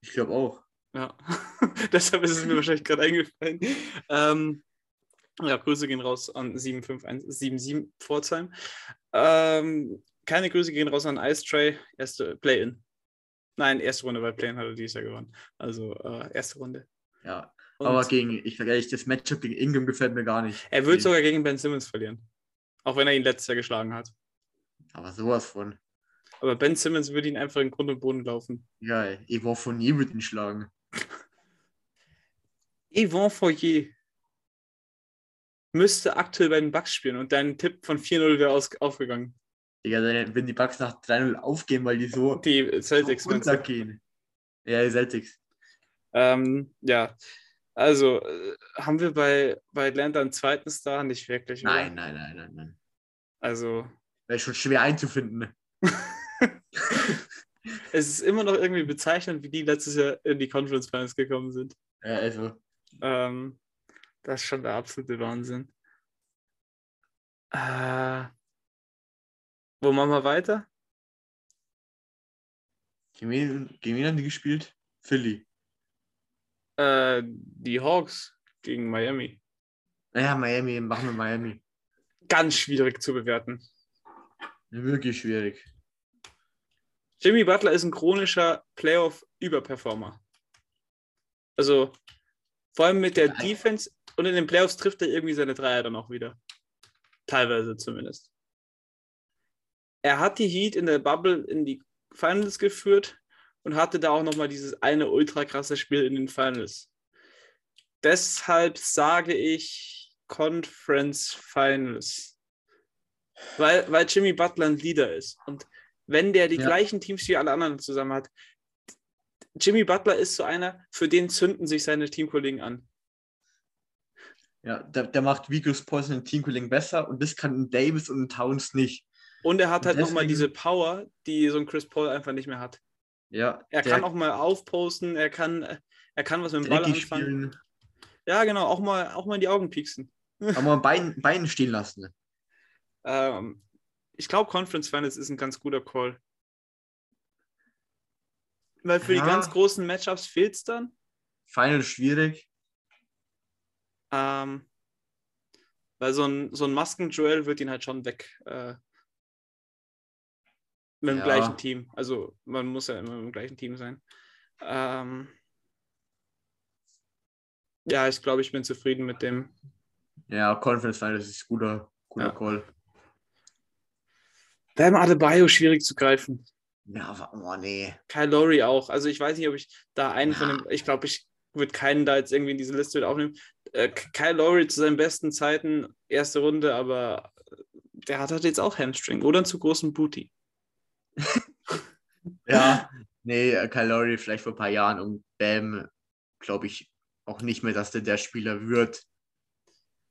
Ich glaube auch. Ja, deshalb ist es mir wahrscheinlich gerade eingefallen. Ähm, ja, Grüße gehen raus an 75177 Pforzheim. Ähm, keine Grüße gehen raus an Ice Tray, erste Play-In. Nein, erste Runde, weil Play-In hat er dieses Jahr gewonnen. Also äh, erste Runde. Ja. Und Aber gegen, ich sage ehrlich, das Matchup gegen Ingram gefällt mir gar nicht. er wird sogar gegen Ben Simmons verlieren. Auch wenn er ihn letztes Jahr geschlagen hat. Aber sowas von. Aber Ben Simmons würde ihn einfach in Grund und Boden laufen. Ja, Yvonne Fournier wird ihn schlagen. Yvonne Foyer müsste aktuell bei den Bucks spielen und dein Tipp von 4-0 wäre aufgegangen. Digga, wenn die Bucks nach 3-0 aufgehen, weil die so Die Celtics. du? runtergehen. Ja, die Celtics. Ähm, ja, also äh, haben wir bei, bei Atlanta einen zweiten Star? Nicht wirklich. oder? Nein, nein, nein, nein, nein. Also Wäre schon schwer einzufinden. es ist immer noch irgendwie bezeichnend, wie die letztes Jahr in die Conference Finals gekommen sind. Ja, also. Ähm, das ist schon der absolute Wahnsinn. Äh, wo machen wir weiter? Gegen wen, gegen wen haben die gespielt? Philly. Äh, die Hawks gegen Miami. Naja, Miami, machen wir Miami. Ganz schwierig zu bewerten. Wirklich schwierig. Jimmy Butler ist ein chronischer Playoff-Überperformer. Also vor allem mit der. Defense und in den Playoffs trifft er irgendwie seine Dreier dann auch wieder. Teilweise zumindest. Er hat die Heat in der Bubble in die Finals geführt und hatte da auch nochmal dieses eine ultra krasse Spiel in den Finals. Deshalb sage ich Conference Finals. Weil, weil Jimmy Butler ein Leader ist. Und wenn der die Ja. gleichen Teams wie alle anderen zusammen hat, Jimmy Butler ist so einer, für den zünden sich seine Teamkollegen an. Ja, der, der macht Vigos Poison und Teamkollegen besser und das kann ein Davis und ein Towns nicht. Und er hat halt nochmal diese Power, die so ein Chris Paul einfach nicht mehr hat. Ja, Er kann auch mal aufposten, er kann, er kann was mit dem Ball anfangen. spielen, Ja, genau, auch mal, auch mal in die Augen pieksen. aber mal Bein, Beinen stehen lassen. Ähm, ich glaube, Conference Finals ist ein ganz guter Call. Weil für Ja. die ganz großen Matchups fehlt es dann. Final schwierig. Ähm, weil so ein, so ein Masken-Joel wird ihn halt schon weg. Äh, mit dem Ja. gleichen Team. Also man muss ja immer im gleichen Team sein. Ähm, ja, ich glaube, ich bin zufrieden mit dem. Ja, Conference Finals ist guter, guter Ja. Call. Bam Adebayo schwierig zu greifen. Ja, oh nee. Kyle Lowry auch. Also ich weiß nicht, ob ich da einen von Ja. den, ich glaube, ich würde keinen da jetzt irgendwie in diese Liste mit aufnehmen. Äh, Kyle Lowry zu seinen besten Zeiten, erste Runde, aber der hat halt jetzt auch Hamstring oder einen zu großen Booty. Ja, nee, Kyle Lowry vielleicht vor ein paar Jahren und Bam, glaube ich auch nicht mehr, dass der der Spieler wird.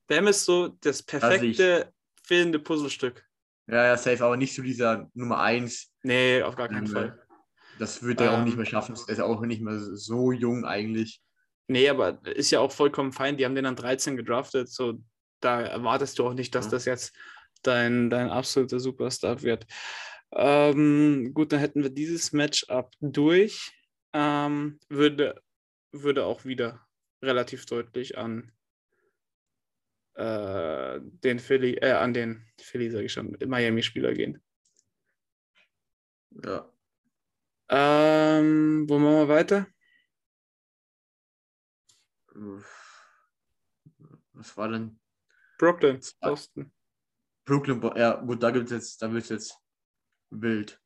Bam ist so das perfekte fehlende Puzzlestück. Ja, ja, safe, aber nicht so dieser Nummer 1. Nee, auf gar keinen Ähm, Fall. Das wird er auch nicht Ähm. mehr schaffen. Er ist auch nicht mehr so jung eigentlich. Nee, aber ist ja auch vollkommen fein. Die haben den an 13 gedraftet. So, da erwartest du auch nicht, dass Ja. das jetzt dein, dein absoluter Superstar wird. Ähm, gut, dann hätten wir dieses Matchup durch. Ähm, würde, würde auch wieder relativ deutlich an äh, den Philly, äh, an den Philly, sage ich schon, Miami-Spieler gehen. Ja. Ähm, wo machen wir weiter? Was war denn? Brooklyn, Boston. Brooklyn, ja, gut, da gibt jetzt, da wird jetzt wild.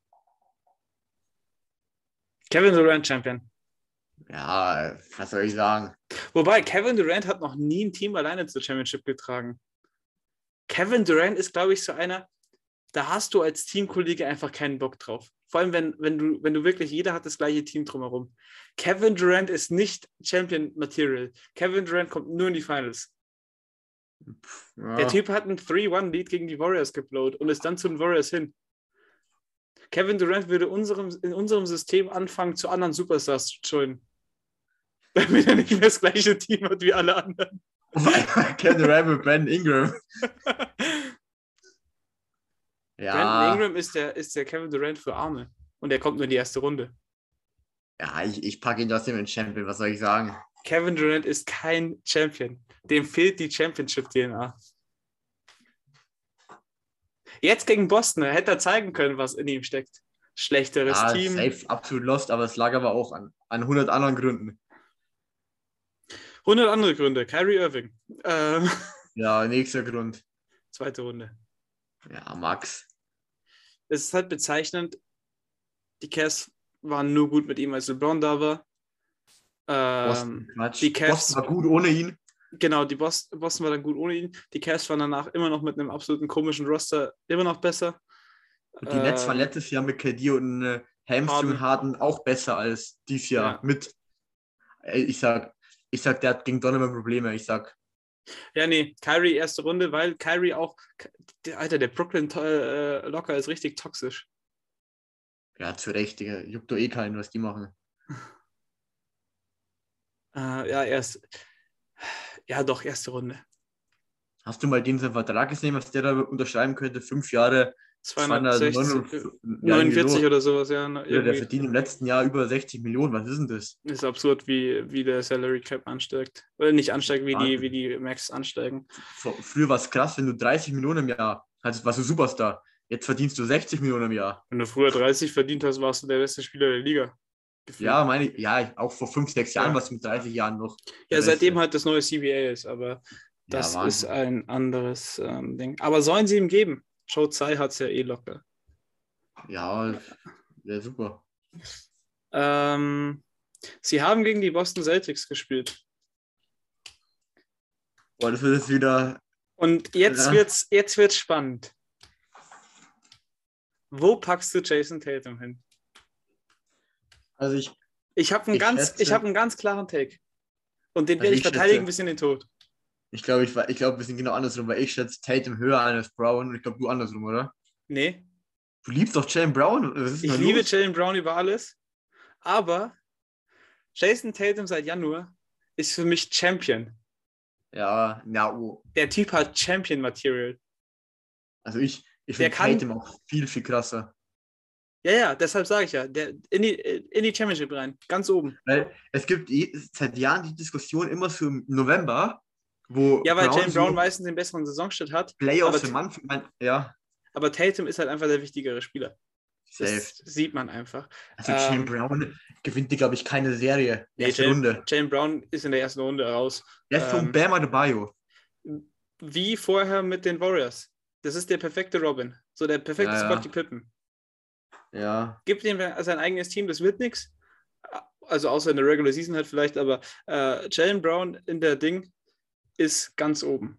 Kevin Durant Champion. Ja, was soll ich sagen? Wobei, Kevin Durant hat noch nie ein Team alleine zur Championship getragen. Kevin Durant ist, glaube ich, so einer, da hast du als Teamkollege einfach keinen Bock drauf. Vor allem, wenn, wenn, du, wenn du wirklich, jeder hat das gleiche Team drumherum. Kevin Durant ist nicht Champion Material. Kevin Durant kommt nur in die Finals. Ja. Der Typ hat einen 3-1-Lead gegen die Warriors geblowt und ist dann zu den Warriors hin. Kevin Durant würde unserem, in unserem System anfangen, zu anderen Superstars zu joinen. Damit er nicht mehr das gleiche Team hat wie alle anderen. Kevin Durant mit Brandon Ingram. Ja, Brandon Ingram ist der, ist der Kevin Durant für Arme. Und er kommt nur in die erste Runde. ja ich, ich packe ihn trotzdem in Champion, was soll ich sagen? Kevin Durant ist kein Champion. Dem fehlt die Championship-DNA. Jetzt gegen Boston, er hätte er zeigen können, was in ihm steckt. Schlechteres Ja, Team. safe, absolut lost, aber es lag aber auch an, an 100 anderen Gründen. 100 andere Gründe. Kyrie Irving. Ähm, Ja, nächster Grund. zweite Runde. Ja, Max. Es ist halt bezeichnend, die Cavs waren nur gut mit ihm, als LeBron da war. Boston, Ähm, Quatsch. die Cavs- Boston war gut ohne ihn. Genau, die Boston, Boston war dann gut ohne ihn. Die Cavs waren danach immer noch mit einem absoluten komischen Roster immer noch besser. Und die Nets waren letztes Jahr mit KD und äh, Hamstring Harden auch besser als dieses Jahr Ja. mit. Ey, Ich sag, ich sag, der hat gegen Donovan Probleme. Ich sag, Ja, nee, Kyrie erste Runde, weil Kyrie auch, der, Alter, der Brooklyn äh, Locker ist richtig toxisch. ja, zu Recht, Digga. Juckt doch eh keinen, was die machen. Äh, ja, erst, ja, doch, erste Runde. Hast du mal den seinen Vertrag gesehen, was der da unterschreiben könnte? Fünf Jahre, 260, 249 49 oder sowas, ja. ne, Ja, der verdient im letzten Jahr über 60 Millionen. Was ist denn das? Ist absurd, wie, wie der Salary Cap ansteigt. Oder nicht ansteigt, wie die, wie die Max ansteigen. Früher war es krass, wenn du 30 Millionen im Jahr hattest, warst du Superstar. Jetzt verdienst du 60 Millionen im Jahr. Wenn du früher 30 verdient hast, warst du der beste Spieler der Liga. Gefühlt. Ja, meine ich, ja, auch vor 5, 6 Jahren Ja. du mit 30 Jahren noch. ja, seitdem halt das neue CBA ist, aber das ja, ist ein anderes ähm, Ding. Aber sollen sie ihm geben? Joe Tsai hat es ja eh locker. Ja, wäre super. Ähm, sie haben gegen die Boston Celtics gespielt. Boah, das wird jetzt wieder. Und jetzt Ja. wird's, jetzt wird's spannend. Wo packst du Jason Tatum hin? Also ich, Ich habe einen, Ich ganz, schätze- ich hab einen ganz klaren Take. Und den Also werde ich ich schätze- verteidigen bis in den Tod. ich glaube, ich, ich glaub, wir sind genau andersrum, weil ich schätze Tatum höher als Brown und ich glaube, du andersrum, oder? Nee, Du liebst doch Jalen Brown? Ich liebe? Jalen Brown über alles. Aber Jason Tatum seit Januar ist für mich Champion. Ja, ja, oh. Der Typ hat Champion-Material. Also ich, ich finde Tatum auch viel, viel krasser. Ja, ja, deshalb sage ich ja, der, in, die, in die Championship rein, ganz oben. Weil es gibt seit Jahren die Diskussion immer so im November, wo Ja, weil Jalen so Brown meistens den besseren Saisonstart hat, Playoffs im Mann, mein, ja, aber Tatum ist halt einfach der wichtigere Spieler. safe. Das sieht man einfach. Also ähm, Jalen Brown gewinnt die, glaube ich, keine Serie. Nee, Erste Jalen- Runde. Jalen Brown ist in der ersten Runde raus. Der ist von ähm, Bam Adebayo. Wie vorher mit den Warriors. Das ist der perfekte Robin. So der perfekte Ja, ja. Scottie Pippen. Ja, Gib dem sein eigenes Team, das wird nichts. Also außer in der Regular Season halt vielleicht, aber äh, Jalen Brown in der Ding ist ganz oben.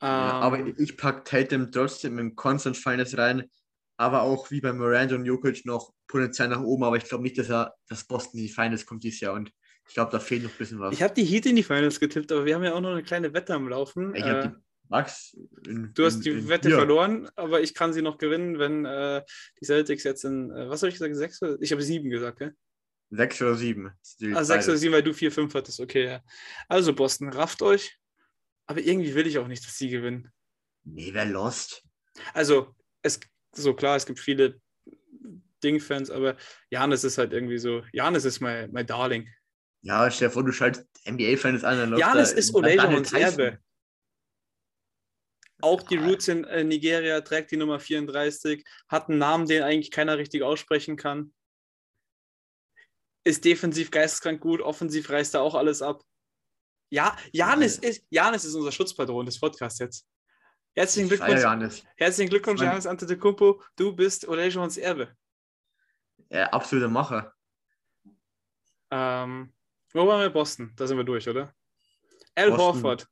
ja, Ähm, aber ich packe Tatum trotzdem in Constant Finals rein, aber auch wie bei Miranda und Jokic noch Potenzial nach oben, aber ich glaube nicht, dass er dass Boston in die Finals kommt dieses Jahr und ich glaube, da fehlt noch ein bisschen was. ich habe die Heat in die Finals getippt, aber wir haben ja auch noch eine kleine Wette am Laufen. Ich Äh, hab die Max. in- Du hast in- die in- Wette hier. verloren, aber ich kann sie noch gewinnen, wenn äh, die Celtics jetzt in, äh, was habe ich gesagt, sechs? oder- Ich habe sieben gesagt, gell? Sechs oder sieben. Ah, sechs oder sieben, weil du vier, fünf hattest, okay, ja. Also Boston, rafft euch. Aber irgendwie will ich auch nicht, dass sie gewinnen. Nee, wer lost? Also, es so klar, es gibt viele Ding-Fans, aber Janis ist halt irgendwie so, Janis ist mein, mein Darling. Ja, stell dir vor, du schaltest NBA-Fans an. Janis ist Tyson. Erbe. Auch die. Roots in äh, Nigeria trägt die Nummer 34, hat einen Namen, den eigentlich keiner richtig aussprechen kann. Ist defensiv geisteskrank gut, offensiv reißt er auch alles ab. Ja, Janis ist, Janis ist unser Schutzpatron des Podcasts jetzt. Herzlichen Glückwunsch, Janis. herzlichen Glückwunsch, Janis Antetokounmpo. Du bist Olejons Erbe. Ja, absoluter Macher. Ähm, wo waren wir? Boston. Da sind wir durch, oder? Al. Horford.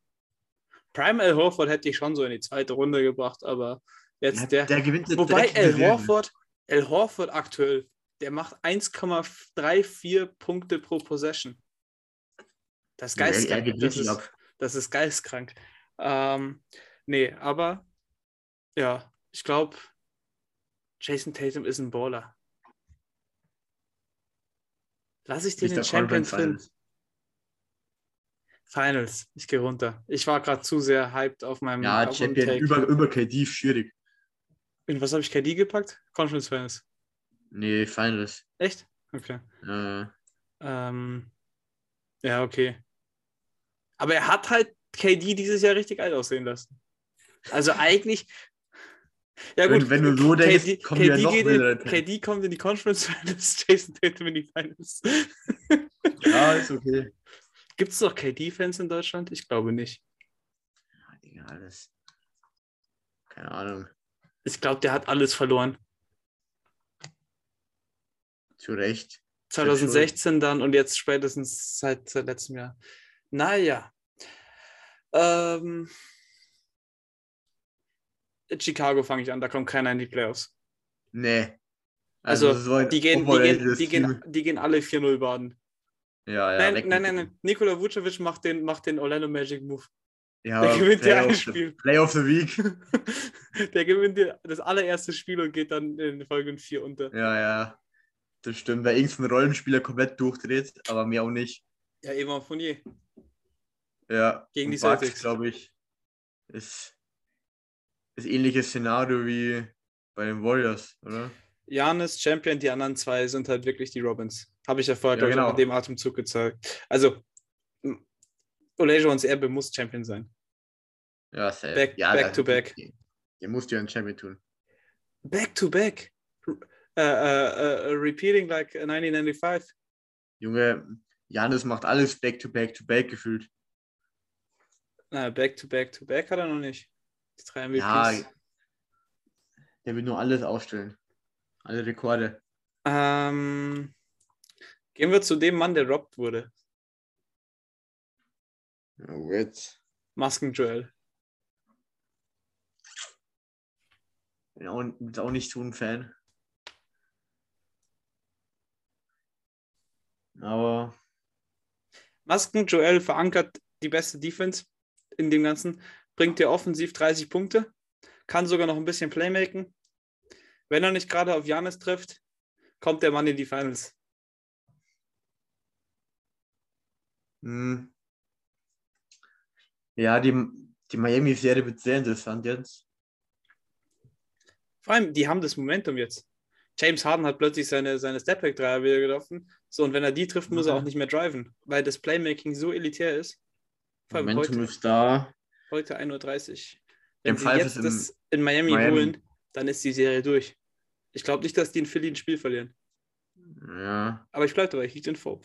Prime Al Horford hätte ich schon so in die zweite Runde gebracht, aber jetzt Ja, der. der gewinnt jetzt Wobei Al. Horford, Al Horford aktuell, der macht 1,34 Punkte pro Possession. Das ist Ja, geistkrank. geht das, ist, das ist geistkrank. Ähm, nee, aber ja, ich glaube, Jason Tatum ist ein Baller. Lass ich den in der Champions drin. Finals. Ich gehe runter. Ich war gerade zu sehr hyped auf meinem Ja, Champion über, über KD schwierig. In was habe ich KD gepackt? Conference Finals. Nee, Finals. Echt? Okay. Äh, Ähm, ja, okay. Aber er hat halt KD dieses Jahr richtig alt aussehen lassen. Also eigentlich. Ja, Wenn- gut. wenn du so denkst, KD, kommen die ja KD, noch geht in, KD kommt in die Conference Finals, Jason Tatum in die Finals. ja, ist okay. Gibt es noch KD-Fans in Deutschland? Ich glaube nicht. Ja, Digga, alles. Keine Ahnung. Ich glaube, der hat alles verloren. Zu Recht. 2016 dann und jetzt spätestens seit, seit letztem Jahr. Naja. Ähm, in Chicago fange ich an, da kommt keiner in die Playoffs. Nee. Also, so ein Die gehen, die, gehen, die, gehen, die gehen alle 4-0 baden. Ja, ja. nein, nein, nein, nein. Nikola Vucevic macht den, macht den Orlando Magic Move. Ja, Der gewinnt Play ja ein Spiel. Play of the Week. Der gewinnt das allererste Spiel und geht dann in Folge 4 unter. Ja, ja. Das stimmt, weil irgendein Rollenspieler komplett durchdreht, aber mehr auch nicht. Ja, Evan Fournier. Ja. Gegen die Celtics. glaube ich, ist, ist ähnliches Szenario wie bei den Warriors, oder? Janis Champion, die anderen zwei sind halt wirklich die Robins. Habe ich ja vorher, Ja, genau. in dem Atemzug gezeigt. Also, m- Olejons Erbe muss Champion sein. Ja, safe. Back- ja, back to back. Der musst ja einen Champion tun. Back to back. Äh, äh, äh, repeating like 1995. Junge, Janis macht alles back to back to back gefühlt. Na, back to back to back hat er noch nicht. Die drei MVPs. Ja, der will nur alles ausstellen. Alle Rekorde. Ähm, gehen wir zu dem Mann, der robbt wurde. Oh, jetzt. Masken Joel. Bin auch, bin auch nicht so ein Fan. Aber Masken Joel verankert die beste Defense in dem Ganzen, bringt dir offensiv 30 Punkte, kann sogar noch ein bisschen Playmaken. Wenn er nicht gerade auf Janis trifft, kommt der Mann in die Finals. Hm. ja, die, die Miami-Serie wird sehr interessant jetzt. Vor allem, die haben das Momentum jetzt. James Harden hat plötzlich seine, seine Stepback-Dreier wieder getroffen. So, und wenn er die trifft, muss er Ja. auch nicht mehr driven, weil das Playmaking so elitär ist. Vor allem Momentum heute, ist da. heute 1.30 Uhr. Wenn sie jetzt das in Miami, Miami. holen, dann ist die Serie durch. Ich glaube nicht, dass die in Philly ein Spiel verlieren. Ja, Aber ich bleibe dabei, Heat in Four.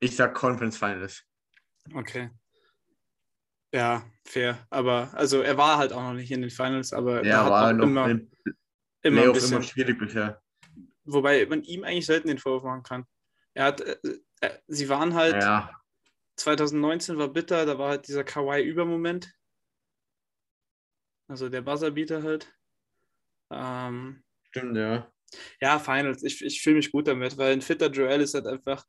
Ich sag Conference Finals. Okay. Ja, fair. Aber also er war halt auch noch nicht in den Finals, aber Ja, hat war noch immer, im immer ein bisschen. immer schwierig bisher. Wobei man ihm eigentlich selten den Vorwurf machen kann. Er hat, äh, äh, sie waren halt, Ja, 2019 war bitter, da war halt dieser Kawhi-Übermoment. Also der Buzzerbeater halt. Ähm, stimmt, ja. ja, Finals. Ich, ich fühle mich gut damit, weil ein fitter Joel ist halt einfach.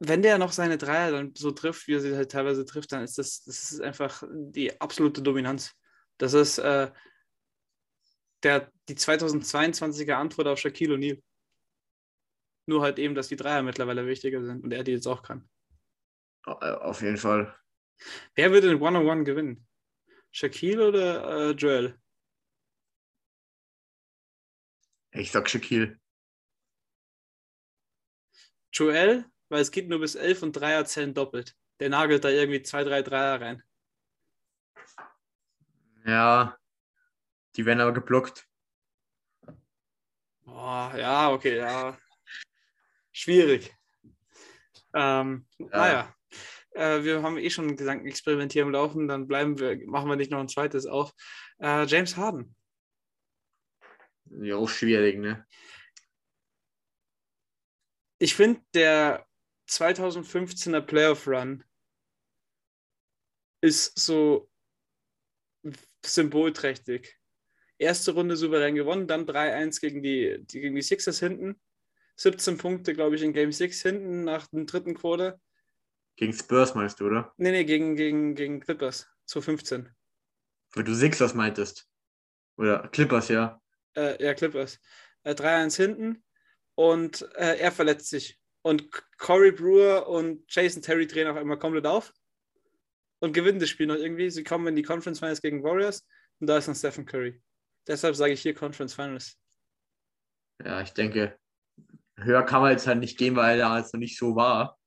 Wenn der noch seine Dreier dann so trifft, wie er sie halt teilweise trifft, dann ist das, das ist einfach die absolute Dominanz. Das ist äh, der, die 2022er Antwort auf Shaquille O'Neal. Nur halt eben, dass die Dreier mittlerweile wichtiger sind und er die jetzt auch kann. Äh, Auf jeden Fall. Wer würde den One-on-One gewinnen? Shaquille oder äh, Joel? Ich sag Shaquille. Joel, weil es geht nur bis 11 und Dreier zählen doppelt. Der nagelt da irgendwie zwei, drei Dreier rein. Ja, die werden aber geblockt. Boah, ja, okay, ja. Schwierig. Ähm, Naja, äh, wir haben eh schon ein Gedankenexperimentier im Laufen, dann bleiben wir, machen wir nicht noch ein zweites auf. Äh, James Harden. Ja, auch schwierig, ne? Ich finde, der 2015er Playoff Run ist so symbolträchtig. Erste Runde souverän gewonnen, dann 3-1 gegen die, die, gegen die Sixers hinten. 17 Punkte, glaube ich, in Game 6 hinten nach dem dritten Quarter. Gegen Spurs meinst du, oder? Nee, nee, gegen, gegen, gegen Clippers. 2015. Weil du Sixers meintest. Oder Clippers, ja. Äh, ja, Clippers. Äh, 3-1 hinten und äh, er verletzt sich. Und Corey Brewer und Jason Terry drehen auf einmal komplett auf und gewinnen das Spiel noch irgendwie. Sie kommen in die Conference Finals gegen Warriors und da ist noch Stephen Curry. Deshalb sage ich hier Conference Finals. Ja, ich denke, höher kann man jetzt halt nicht gehen, weil er jetzt noch nicht so war.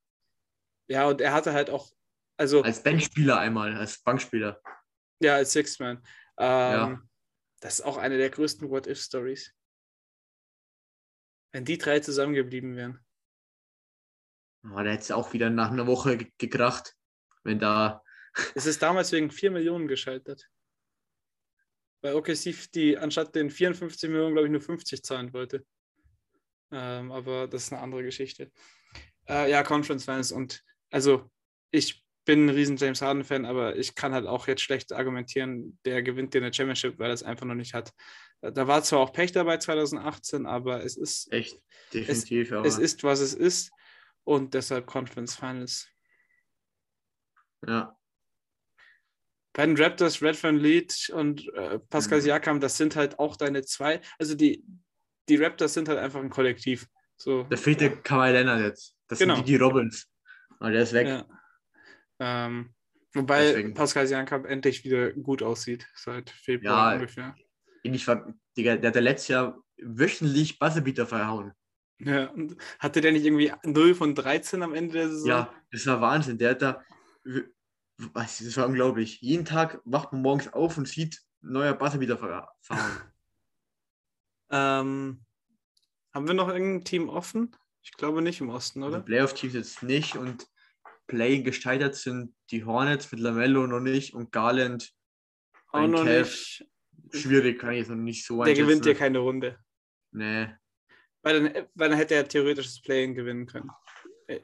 Ja, und er hatte halt auch, also. Als Benchspieler einmal, als Bankspieler. Ja, als Six-Man. Ähm, Ja. Das ist auch eine der größten What-If-Stories. Wenn die drei zusammengeblieben wären. Aber der hätte es auch wieder nach einer Woche ge- gekracht, wenn da. Es ist damals wegen 4 Millionen gescheitert. Weil OKC die anstatt den 54 Millionen, glaube ich, nur 50 zahlen wollte. Ähm, aber das ist eine andere Geschichte. Äh, ja, Conference Finals und also ich bin ein riesen James Harden-Fan, aber ich kann halt auch jetzt schlecht argumentieren, der gewinnt dir eine Championship, weil er es einfach noch nicht hat. Äh, Da war zwar auch Pech dabei 2018, aber es ist, Echt, definitiv. aber, es ist, was es ist. Und deshalb Conference Finals. ja. Bei den Raptors, Red Van Lead und äh, Pascal Mhm. Siakam, das sind halt auch deine zwei. Also die, die Raptors sind halt einfach ein Kollektiv. So, Da fehlt der Kawhi Leonard jetzt. Das Genau. sind die, die Robins. Aber der ist weg. ja. ähm, wobei Deswegen. Pascal Siakam endlich wieder gut aussieht, seit Februar Ja. ungefähr. Ich war, Digga, der hat ja letztes Jahr wöchentlich Buzzerbeater verhauen. Ja, und hatte der nicht irgendwie 0 von 13 am Ende der Saison? Ja, das war Wahnsinn. Der hat da, was, das war unglaublich. Jeden Tag wacht man morgens auf und sieht neuer Buzzerbeater ver verhauen. Ähm, haben wir noch irgendein Team offen? Ich glaube nicht im Osten, oder? Playoff-Teams jetzt nicht und Play gescheitert sind die Hornets mit Lamello noch nicht und Garland Auch noch Cavs. nicht. Schwierig, kann ich jetzt noch nicht so Der gewinnt ja einschätzen. keine Runde. Nee. Weil dann, weil dann hätte er theoretisch das Play-In gewinnen können.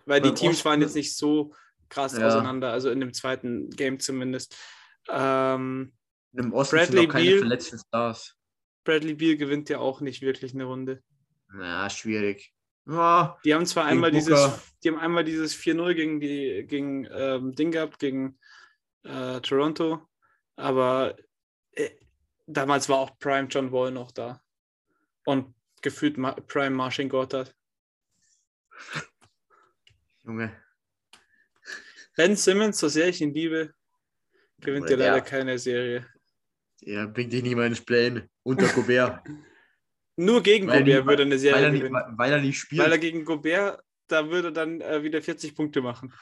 Weil die Teams Osten- waren jetzt nicht so krass Ja. auseinander, also in dem zweiten Game zumindest. Ähm, Im Osten Bradley sind noch keine Beal. verletzten Stars. Bradley Beal gewinnt ja auch nicht wirklich eine Runde. Na, schwierig. Ja, Die haben zwar einmal dieses, die haben einmal dieses 4-0 gegen die gegen ähm, Ding gehabt, gegen äh, Toronto, aber äh, damals war auch Prime John Wall noch da. Und gefühlt Ma Prime Marshall Goddard. Junge. Ben Simmons, so sehr ich ihn liebe, gewinnt ja Der- leider keine Serie. Der bringt dich nicht mal ins Play unter Gobert. Nur gegen Weil er Gobert nicht- würde eine Serie weil, er nicht, gewinnen. weil er nicht spielt. Weil er gegen Gobert, da würde dann äh, wieder 40 Punkte machen.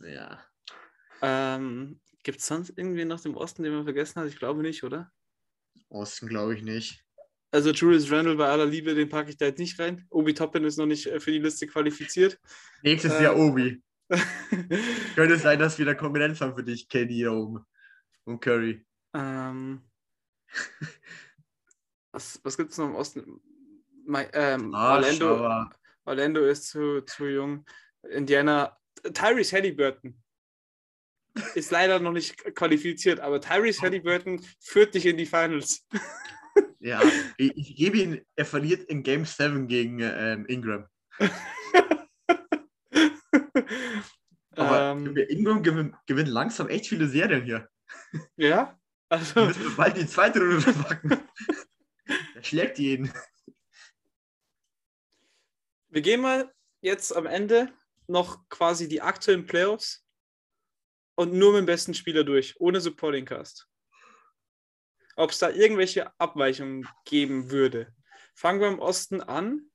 ja. Ähm, Gibt es sonst irgendwie noch den Osten, den man vergessen hat? Ich glaube nicht, oder? Osten glaube ich nicht. Also Julius Randle bei aller Liebe, den packe ich da jetzt nicht rein. Obi Toppin ist noch nicht äh, für die Liste qualifiziert. Nächstes Äh. Jahr Obi. Könnte sein, dass wir da Konkurrenz haben für dich, KD hier oben. Und Curry. ähm, was was gibt es noch im Osten? My, ähm, Arsch, Orlando, Orlando ist zu, zu jung. Indiana, Tyrese Halliburton ist leider noch nicht qualifiziert, aber Tyrese Halliburton führt dich in die Finals. ja, ich, ich gebe ihn, er verliert in Game 7 gegen ähm, Ingram. Aber ähm, Ingram gewinnt, gewinnt langsam echt viele Serien hier. ja, Wir also müssen bald die zweite Runde verpacken. er schlägt jeden. wir gehen mal jetzt am Ende noch quasi die aktuellen Playoffs und nur mit dem besten Spieler durch, ohne Supporting Cast. Ob es da irgendwelche Abweichungen geben würde. Fangen wir im Osten an.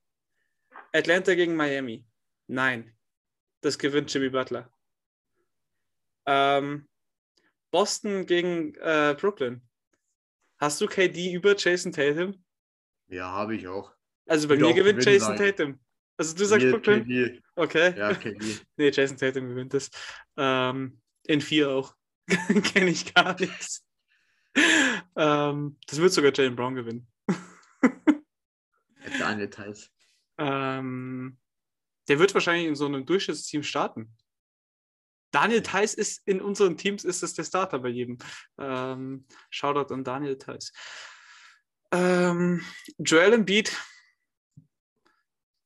Atlanta gegen Miami. Nein. Das gewinnt Jimmy Butler. Ähm, Boston gegen äh, Brooklyn. Hast du KD über Jason Tatum? Ja, habe ich auch. Also bei Würde mir gewinnt Jason sagen. Tatum. Also du sagst Mir Brooklyn? KD. Okay. Ja, KD. Nee, Jason Tatum gewinnt das. Ähm, in vier auch. Kenne ich gar nichts. Ähm, das wird sogar Jalen Brown gewinnen. Daniel Theiss. Ähm, der wird wahrscheinlich in so einem Durchschnittsteam starten. Daniel Theiss ist in unseren Teams ist es der Starter bei jedem. Ähm, Shoutout an Daniel Theiss. Ähm, Joel Embiid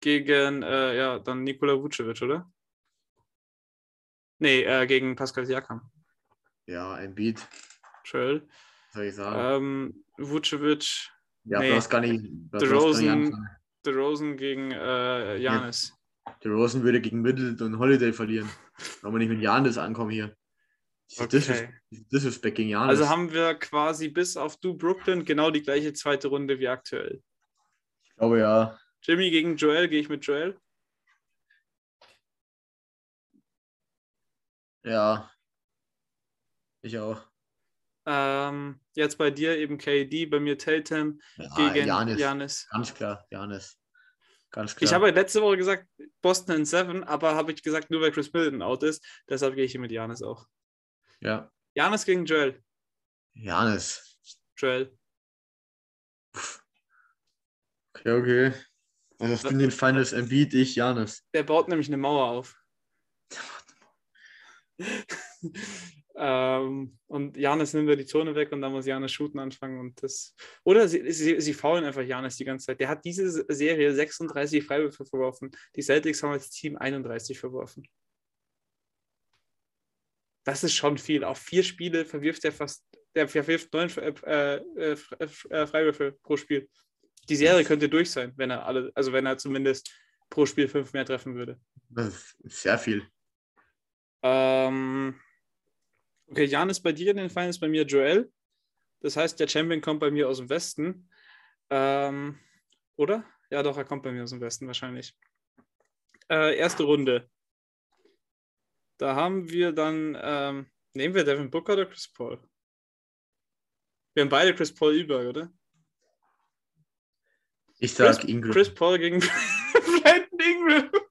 gegen äh, ja dann Nikola Vucevic, oder? Nee, äh, gegen Pascal Siakam. Ja, Embiid, Joel. soll ich sagen. Ähm, Vucevic, ja, nee. hast gar nicht. DeRozan-. DeRozan gegen äh, Janis. Der Rosen würde gegen Middleton und Holiday verlieren. Wir nicht mit Janis ankommen hier. Dieser Okay. Disres- dieser Disrespect gegen Janis. Also haben wir quasi bis auf Du Brooklyn genau die gleiche zweite Runde wie aktuell. ich glaube ja. Jimmy gegen Joel, gehe ich mit Joel. Ja. Ich auch. Ähm, jetzt bei dir eben KD, bei mir Tatum Ja, gegen Janis. Janis. Ganz klar, Janis. Ganz klar. Ich habe letzte Woche gesagt Boston in Seven, aber habe ich gesagt nur weil Chris Middleton out ist. Deshalb gehe ich hier mit Janis auch. ja. Janis gegen Joel. Janis. Joel. Okay, okay. Also bin den Finals Embiid, ich Janis. Der baut nämlich eine Mauer auf. ähm, und Janis nimmt da die Zone weg und dann muss Janis shooten anfangen und das. Oder sie, sie, sie faulen einfach Janis die ganze Zeit. Der hat diese Serie 36 Freiwürfe verworfen. Die Celtics haben als Team 31 verworfen. Das ist schon viel. Auf vier Spiele verwirft er fast, der verwirft neun äh, äh, äh, Freiwürfe pro Spiel. Die Serie könnte durch sein, wenn er alle, also wenn er zumindest pro Spiel fünf mehr treffen würde. Das ist sehr viel. Ähm, okay, Jan ist bei dir in den Finals, bei mir Joel. Das heißt, der Champion kommt bei mir aus dem Westen. Ähm, oder? Ja, doch, er kommt bei mir aus dem Westen wahrscheinlich. Äh, erste Runde. Da haben wir dann, ähm, nehmen wir Devin Booker oder Chris Paul? Wir haben beide Chris Paul über, oder? Ich Chris, sag Ingram. Chris Paul gegen Brandon Ingram.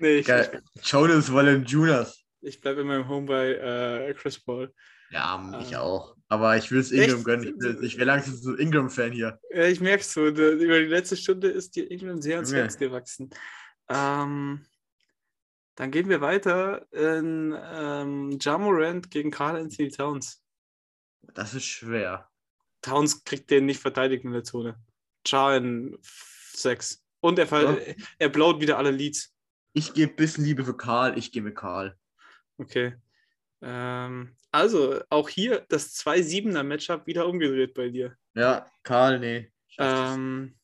Nee, ich, Geil. Jonas Valanciunas. ich bleibe immer im Home bei äh, Chris Paul. Ja, ich Ah. auch. Aber ich will es Ingram Echt? gönnen. Ich, ich wäre langsam so Ingram-Fan hier. Ja, ich merke es so. Über die letzte Stunde ist dir England sehr ans. Herz gewachsen. Ähm, dann gehen wir weiter in ähm, Jamorant gegen Carl Anthony Towns. Das ist schwer. Towns kriegt den nicht verteidigt in der Zone. Ja in 6. Und er, Ja. er blaut wieder alle Leads. Ich gebe ein bisschen Liebe für Karl. Ich gehe mit Karl. Okay. Ähm, also, auch hier das 2-7er Matchup wieder umgedreht bei dir. Ja, Karl, nee. Ähm,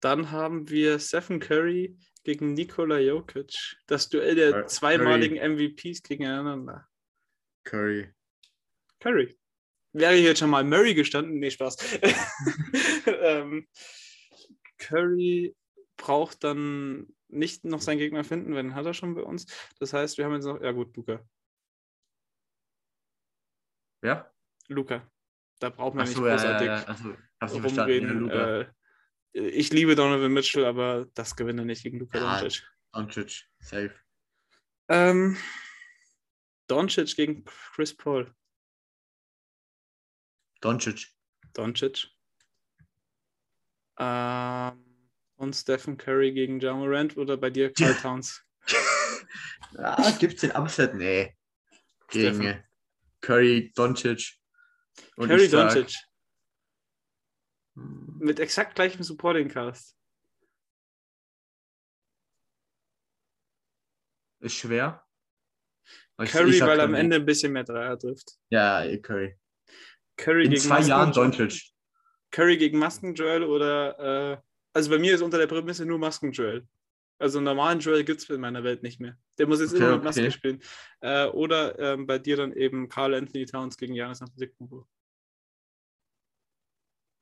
dann haben wir Stephen Curry gegen Nikola Jokic. Das Duell der Curry. zweimaligen MVPs gegeneinander. Curry. Curry. Wäre hier jetzt schon mal Murray gestanden? Nee, Spaß. ähm, Curry braucht dann nicht noch seinen Gegner finden, wenn hat er schon bei uns. Das heißt, wir haben jetzt noch, ja gut, Luca. Ja? Luca. Da braucht man nicht Achso, ja, großartig ja, ja. Nicht verstanden. Ja, rumreden. Luka. äh, ich liebe Donovan Mitchell, aber das gewinnt er nicht gegen Luka Ja. Doncic. Doncic, safe. Ähm, Doncic gegen Chris Paul. Doncic. Doncic. Ähm, und Stephen Curry gegen Ja Morant oder bei dir Carl. Towns? Ah, gibt's den Upset? Nee. Gegen Steffen. äh, Curry, Doncic. Und Curry sag, Doncic. hm, Mit exakt gleichem Supporting Cast. Ist schwer. Ich- Curry, ich weil am. Ende ein bisschen mehr Dreier trifft. Ja, eh, Curry. Curry In gegen zwei Masken- Jahren Doncic. Curry gegen Masken-Joel oder, äh, also bei mir ist unter der Prämisse nur Masken-Joel. Also einen normalen Joel gibt es in meiner Welt nicht mehr. Der muss jetzt Okay, immer mit Maske okay. spielen. Äh, oder ähm, bei dir dann eben Carl Anthony Towns gegen Janis Antetokounmpo.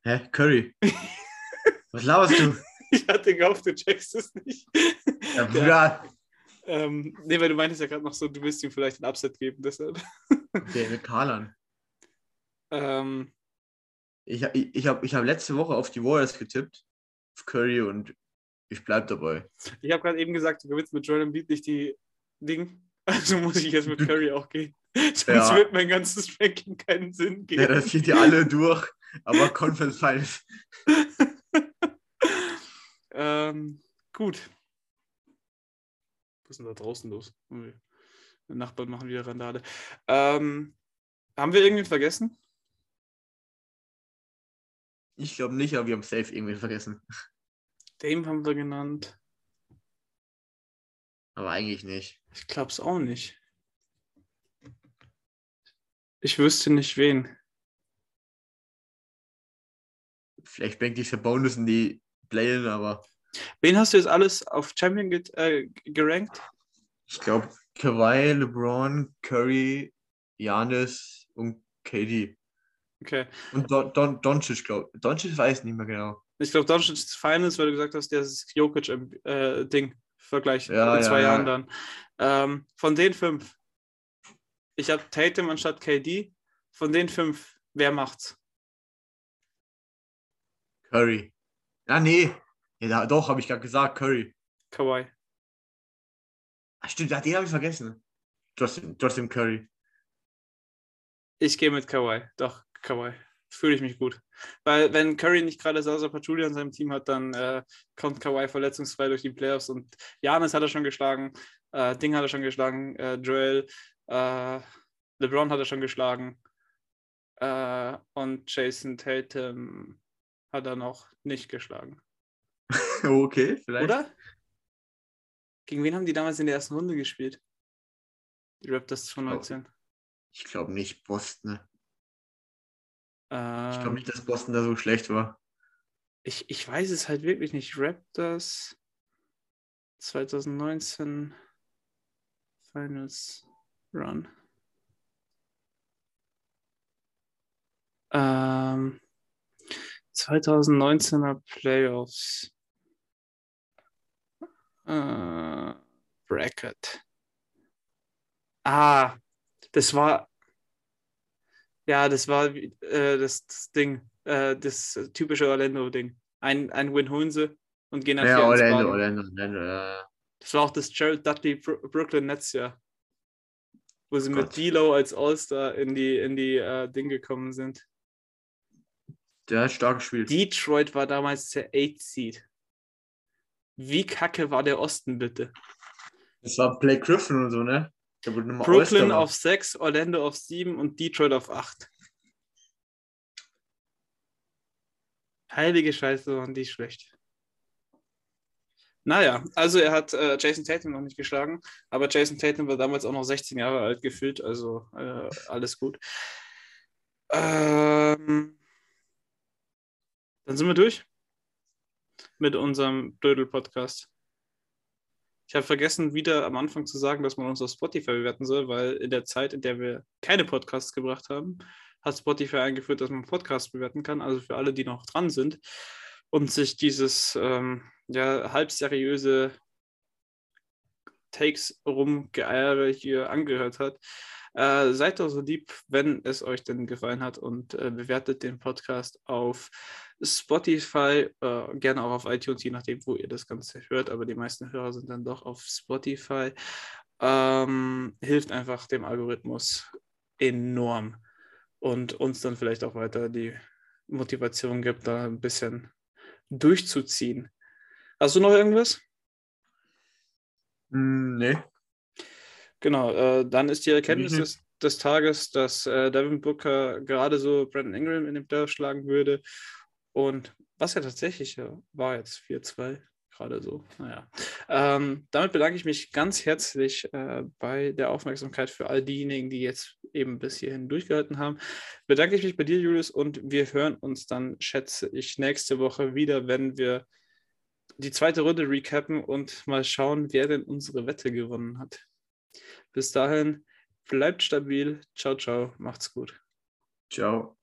Hä? Curry. Was laberst du? Ich hatte gehofft, du checkst es nicht. Ja, Bruder. Ähm, nee, weil du meintest ja gerade noch so, du willst ihm vielleicht ein Upset geben, deshalb. Okay, mit Karlan. Ähm, Ich, ich, ich habe ich hab letzte Woche auf die Warriors getippt. Curry und ich bleib dabei. ich habe gerade eben gesagt, du gewinnst mit Joel Embiid nicht die Ding. Also muss ich jetzt mit Curry auch gehen. Sonst Ja. wird mein ganzes Ranking keinen Sinn Ja, geben. das geht ja alle durch, aber Conference Finals. ähm, gut. Was ist denn da draußen los? Ui. Die Nachbarn machen wieder Randale. Ähm, haben wir irgendwen vergessen? Ich glaube nicht, aber wir haben safe irgendwie vergessen. Dame haben wir genannt. Aber eigentlich nicht. Ich glaube es auch nicht. Ich wüsste nicht wen. Vielleicht bringt die Bonus in die Play-In, aber Wen hast du jetzt alles auf Champion get, äh, gerankt? ich glaube Kawhi, LeBron, Curry, Janis und KD. Okay. Und Don, Don, Doncic, glaube ich. Doncic weiß nicht mehr genau. Ich glaube, Doncic ist Finals, weil du gesagt hast, der ist Jokic-Ding. Vergleich Ja, in zwei ja, Jahren ja. dann. Ähm, von den fünf. Ich habe Tatum anstatt KD. Von den fünf, wer macht's? Curry. Ja, nee. Ja, doch, habe ich gerade gesagt, Curry. Kawhi. Ach, stimmt, ja, den habe ich vergessen. Trotzdem, trotzdem Curry. Ich gehe mit Kawhi. Doch, Kawhi. Fühle ich mich gut. Weil, wenn Curry nicht gerade Sasa Pachulia in seinem Team hat, dann äh, kommt Kawhi verletzungsfrei durch die Playoffs und Janis hat er schon geschlagen, äh, Ding hat er schon geschlagen, äh, Joel, äh, LeBron hat er schon geschlagen äh, und Jason Tatum hat er noch nicht geschlagen. okay, vielleicht. Oder? Gegen wen haben die damals in der ersten Runde gespielt? Die Raptors 2019. Ich glaube nicht Boston. Ähm, Ich glaube nicht, dass Boston da so schlecht war. Ich, ich weiß es halt wirklich nicht. Raptors 2019 Finals Run. Ähm, 2019er Playoffs. Äh, Bracket. Ah, das war. Ja, das war äh, das, das Ding, äh, das typische Orlando-Ding. Ein, ein Win holen sie und gehen dann Ja, Orlando. Orlando, Orlando. Ja. Das war auch das Gerald Dudley Bro Brooklyn Nets Jahr. Wo sie mit Gott. D'Lo als All-Star in die, in die äh, Ding gekommen sind. Der hat stark gespielt. Detroit war damals der 8 Seed. Wie kacke war der Osten bitte? Das war Blake Griffin und so, ne? Brooklyn auf 6, Orlando auf 7 und Detroit auf 8. Heilige Scheiße, waren die schlecht. Naja, also er hat äh, Jason Tatum noch nicht geschlagen, aber Jason Tatum war damals auch noch 16 Jahre alt gefühlt, also äh, alles gut. Ähm, dann sind wir durch mit unserem Dödel-Podcast. Ich habe vergessen, wieder am Anfang zu sagen, dass man uns auf Spotify bewerten soll, weil in der Zeit, in der wir keine Podcasts gebracht haben, hat Spotify eingeführt, dass man Podcasts bewerten kann. Also für alle, die noch dran sind und sich dieses ähm, ja, halb seriöse Takes rumgeeiere hier angehört hat. Äh, seid doch so lieb, wenn es euch denn gefallen hat und äh, bewertet den Podcast auf Spotify, äh, gerne auch auf iTunes, je nachdem, wo ihr das Ganze hört, aber die meisten Hörer sind dann doch auf Spotify. Ähm, hilft einfach dem Algorithmus enorm und uns dann vielleicht auch weiter die Motivation gibt, da ein bisschen durchzuziehen. Hast du noch irgendwas? Hm, nee. Genau, äh, dann ist die Erkenntnis nicht. des, des Tages, dass äh, Devin Booker gerade so Brandon Ingram in dem Playoff schlagen würde. Und was ja tatsächlich war jetzt 4-2, gerade so. Naja. Ähm, damit bedanke ich mich ganz herzlich äh, bei der Aufmerksamkeit für all diejenigen, die jetzt eben bis hierhin durchgehalten haben. Bedanke ich mich bei dir, Julius, und wir hören uns dann, schätze ich, nächste Woche wieder, wenn wir die zweite Runde recappen und mal schauen, wer denn unsere Wette gewonnen hat. Bis dahin, bleibt stabil. Ciao, ciao. Macht's gut. Ciao.